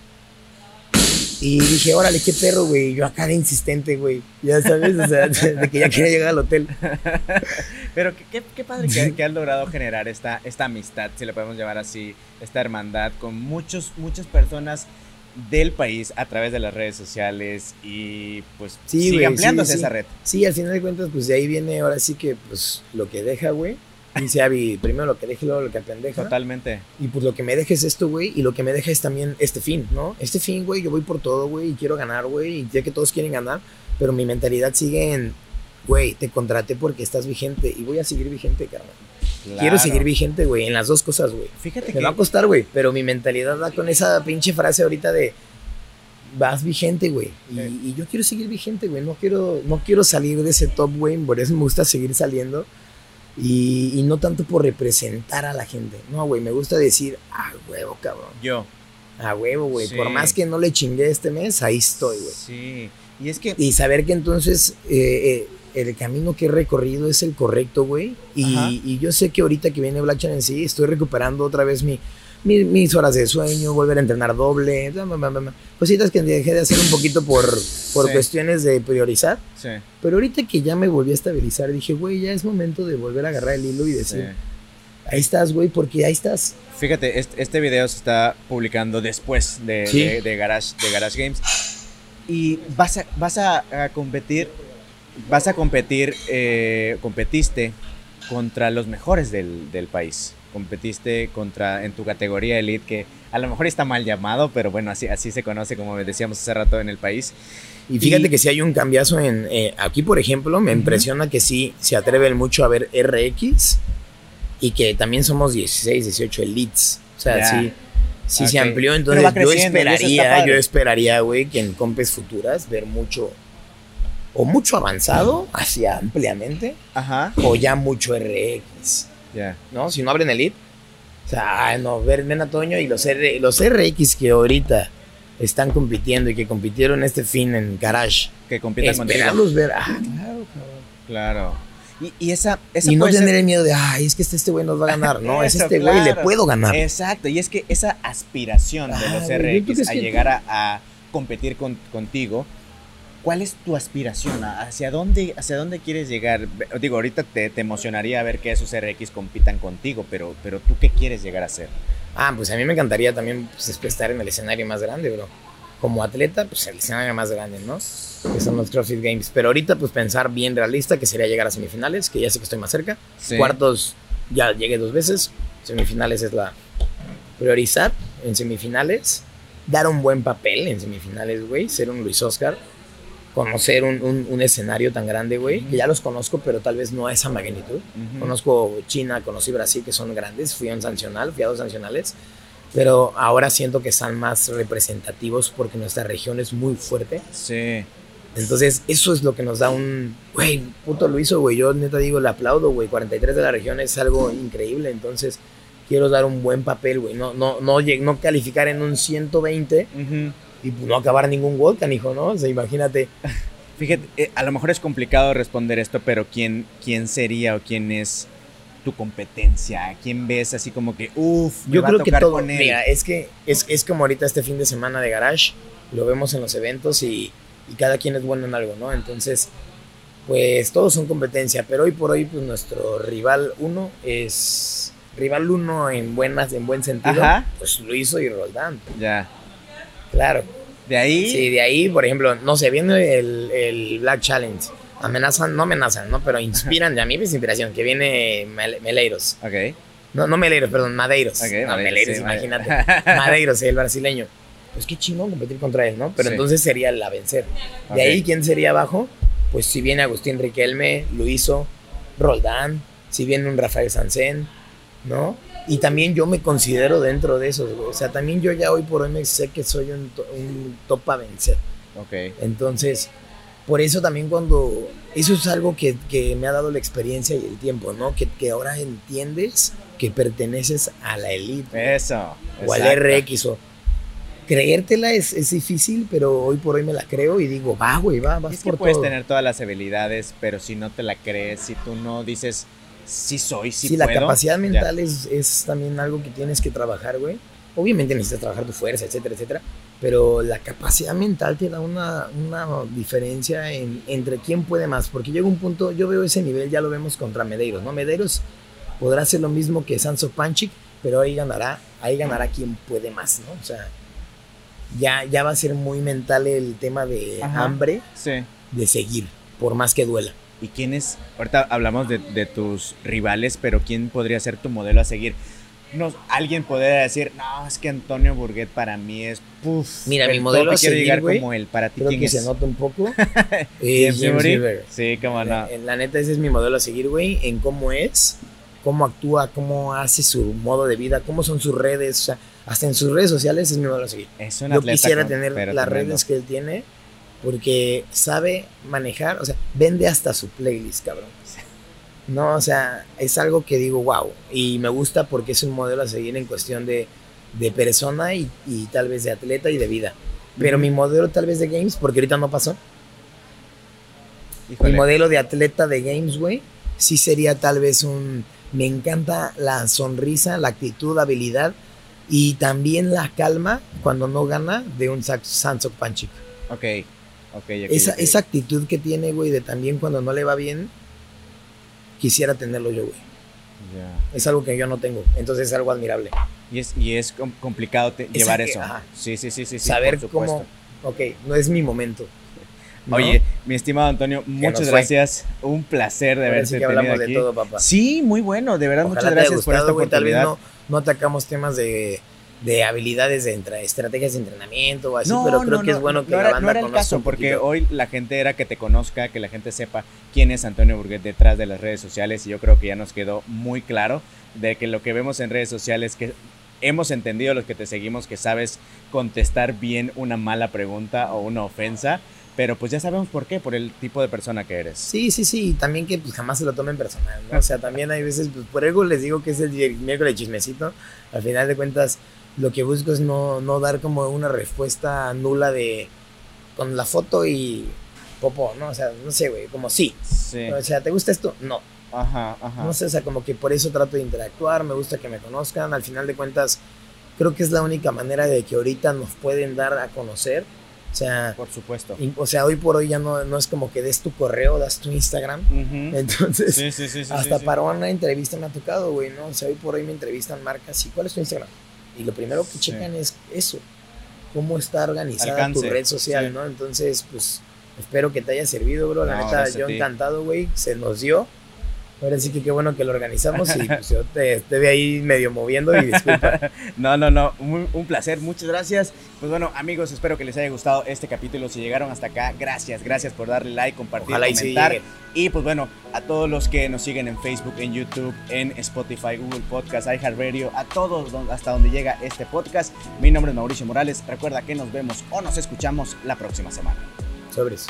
Y dije, órale, qué perro, güey. Yo acá de insistente, güey. Ya sabes, o sea, de que ya quería llegar al hotel. Pero qué, qué, padre que, que, has logrado generar esta, esta amistad, si le podemos llamar así, esta hermandad con muchos, muchas personas del país a través de las redes sociales y pues sigue ampliándose esa red. Sí, al final de cuentas, pues de ahí viene ahora sí que pues lo que deja, güey. Dice Abby, primero lo que deje, luego lo que pendeja. Totalmente. Y pues lo que me deja es esto, güey, y lo que me deja es también este fin, ¿no? Este fin, güey, yo voy por todo, güey, y quiero ganar, güey, y ya que todos quieren ganar, pero mi mentalidad sigue en, güey, te contraté porque estás vigente y voy a seguir vigente, carnal. Quiero seguir vigente, güey, en las dos cosas, güey. Fíjate que. Me va a costar, güey, pero mi mentalidad va con esa pinche frase ahorita de vas vigente, güey. Y, yo quiero seguir vigente, güey. No quiero, no quiero salir de ese top, güey. Por eso me gusta seguir saliendo. Y, no tanto por representar a la gente. No, güey, me gusta decir, ah, huevo, cabrón. Yo. A huevo, güey. Por más que no le chingué este mes, ahí estoy, güey. Sí. Y es que. Y saber que entonces eh, eh, el camino que he recorrido es el correcto, güey. Y, y, yo sé que ahorita que viene Black en sí, estoy recuperando otra vez mi, mis, horas de sueño, volver a entrenar doble, cositas que dejé de hacer un poquito por, por cuestiones de priorizar. Sí. Pero ahorita que ya me volví a estabilizar, dije, güey, ya es momento de volver a agarrar el hilo y decir, ahí estás, güey, porque ahí estás. Fíjate, este, este, video se está publicando después de, de, Garage, de Garage Games. Y vas a, vas a, competir, vas a competir, eh, competiste contra los mejores del, del país competiste contra en tu categoría elite que a lo mejor está mal llamado, pero bueno, así, así se conoce como decíamos hace rato en el país. Y fíjate que si hay un cambiazo en eh, aquí, por ejemplo, me impresiona que sí se atreven mucho a ver RX y que también somos 16, 18 elites. O sea, sí, sí se amplió. Entonces yo esperaría, yo esperaría, güey, que en compes futuras ver mucho o mucho avanzado hacia ampliamente Ajá. o ya mucho RX. ¿No? Si no abren el Elite. O sea, no, ven a Toño y los, los RX que ahorita están compitiendo y que compitieron este fin en Garage. Que compiten Esperarlos ver. Ah, claro, Claro. Y, y esa, esa, y no tener el miedo de, ay, es que este, este güey nos va a ganar. No, es este güey, le puedo ganar. Exacto. Y es que esa aspiración de los RX a llegar a, a, competir con, contigo ¿Cuál es tu aspiración? ¿Hacia dónde, hacia dónde quieres llegar? Digo, ahorita te, emocionaría ver que esos RX compitan contigo, pero, pero ¿tú qué quieres llegar a ser? Ah, pues a mí me encantaría también pues, estar en el escenario más grande, bro. Como atleta, pues el escenario más grande, ¿no? Que son los CrossFit Games. Pero ahorita, pues pensar bien realista, que sería llegar a semifinales, que ya sé que estoy más cerca. Cuartos, ya llegué dos veces. Semifinales es la priorizar en semifinales. Dar un buen papel en semifinales, güey. Ser un Luis Oscar conocer un, escenario tan grande, güey, que ya los conozco, pero tal vez no a esa magnitud. Conozco China, conocí Brasil, que son grandes, fui a un sancional, fui a dos sancionales, pero ahora siento que están más representativos porque nuestra región es muy fuerte. Sí. Entonces, eso es lo que nos da un, güey, puto lo hizo, güey, yo neta digo, le aplaudo, güey, 43 de la región es algo increíble, entonces quiero dar un buen papel, güey, no, no, no, no calificar en un 120 y no acabar ningún Volcan, hijo, ¿no? O sea, imagínate. Fíjate, eh, a lo mejor es complicado responder esto, pero ¿quién, quién sería o quién es tu competencia? ¿Quién ves así como que, uff, yo creo que todo, con él? Mira, es que es, es, como ahorita este fin de semana de Garage, lo vemos en los eventos y, y, cada quien es bueno en algo, ¿no? Entonces, pues todos son competencia, pero hoy por hoy, pues nuestro rival uno es rival uno en buenas, en buen sentido, pues Luiso y Roldán. Ya. Claro. ¿De ahí? Sí, de ahí, por ejemplo, no sé, viene el, el Black Challenge. Amenazan, no amenazan, ¿no? Pero inspiran, de a mí es inspiración, que viene Meleiros. Ok. No, no Meleiros, perdón, Madeiros. Okay, no, Meleiros, imagínate. Madeiros, el brasileño. Pues qué chingón competir contra él, ¿no? Pero entonces sería la vencer. De ahí, ¿quién sería abajo? Pues si viene Agustín Riquelme, Luiso, Roldán, si viene un Rafael Sansén, ¿no? Y también yo me considero dentro de eso, O sea, también yo ya hoy por hoy me sé que soy un, un top a vencer. Ok. Entonces, por eso también cuando... Eso es algo que, que me ha dado la experiencia y el tiempo, ¿no? Que, que ahora entiendes que perteneces a la élite. Eso. O al RX o... Creértela es, es, difícil, pero hoy por hoy me la creo y digo, va, güey, va, vas es que puedes tener todas las habilidades, pero si no te la crees, si tú no dices sí soy, sí, sí la capacidad mental es, es, también algo que tienes que trabajar, güey. Obviamente necesitas trabajar tu fuerza, etcétera, etcétera. Pero la capacidad mental te da una, una diferencia en, entre quién puede más. Porque llega un punto, yo veo ese nivel, ya lo vemos contra Medeiros, ¿no? Medeiros podrá hacer lo mismo que Sanso Panchik, pero ahí ganará, ahí ganará quien puede más, ¿no? O sea, ya, ya va a ser muy mental el tema de hambre de seguir, por más que duela. ¿Y quién es? Ahorita hablamos de, tus rivales, pero ¿quién podría ser tu modelo a seguir? No, alguien podría decir, no, es que Antonio Burguet para mí es, puff. Mira, mi modelo a seguir, llegar como él. Para ti, creo que se nota un poco. eh, Sí, cómo no. La, neta, ese es mi modelo a seguir, güey, en cómo es, cómo actúa, cómo hace su modo de vida, cómo son sus redes, o sea, hasta en sus redes sociales es mi modelo a seguir. Es Yo quisiera tener las redes que él tiene porque sabe manejar, o sea, vende hasta su playlist, cabrón. No, o sea, es algo que digo, wow, y me gusta porque es un modelo a seguir en cuestión de, de persona y, y, tal vez de atleta y de vida. Pero mi modelo tal vez de games, porque ahorita no pasó. Mi modelo de atleta de games, güey, sí sería tal vez un... Me encanta la sonrisa, la actitud, habilidad y también la calma cuando no gana de un Sansok Panchik. Ok esa, esa actitud que tiene, güey, de también cuando no le va bien, quisiera tenerlo yo, güey. Es algo que yo no tengo, entonces es algo admirable. Y es, y es complicado llevar eso. Sí, sí, sí, sí. Saber cómo, ok, no es mi momento. Oye, mi estimado Antonio, muchas gracias. Un placer de haberte tenido aquí. De todo, papá. Sí, muy bueno, de verdad, muchas gracias por esta oportunidad. Tal vez no, no atacamos temas de de habilidades de estrategias de entrenamiento o así, pero creo que es bueno que no la banda no era el caso, porque hoy la gente era que te conozca, que la gente sepa quién es Antonio Burguet detrás de las redes sociales y yo creo que ya nos quedó muy claro de que lo que vemos en redes sociales que hemos entendido los que te seguimos que sabes contestar bien una mala pregunta o una ofensa pero pues ya sabemos por qué, por el tipo de persona que eres. Sí, sí, sí, y también que pues jamás se lo tomen personal, ¿no? O sea, también hay veces, pues por algo les digo que es el miércoles chismecito, al final de cuentas lo que busco es no, no dar como una respuesta nula de con la foto y popo, ¿no? O sea, no sé, güey, como sí. sí. O sea, ¿te gusta esto? No. Ajá, ajá. No sé, o sea, como que por eso trato de interactuar, me gusta que me conozcan, al final de cuentas creo que es la única manera de que ahorita nos pueden dar a conocer. O sea, por supuesto. o sea, hoy por hoy ya no, no es como que des tu correo, das tu Instagram. Entonces, sí, sí, sí, hasta para una entrevista me ha tocado, güey, ¿no? O sea, hoy por hoy me entrevistan marcas y ¿cuál es tu Instagram? Y lo primero que checan es eso, cómo está organizada tu red social, ¿no? Entonces, pues, espero que te haya servido, bro. La neta, yo encantado, güey, se nos dio. Ahora sí que qué bueno que lo organizamos y pues yo te, te ahí medio moviendo y disculpa. no, no, no, un, placer, muchas gracias. Pues bueno, amigos, espero que les haya gustado este capítulo. Si llegaron hasta acá, gracias, gracias por darle like, compartir, comentar. Y, pues bueno, a todos los que nos siguen en Facebook, en YouTube, en Spotify, Google Podcast, iHeartRadio, a todos hasta donde llega este podcast. Mi nombre es Mauricio Morales. Recuerda que nos vemos o nos escuchamos la próxima semana. Sobres.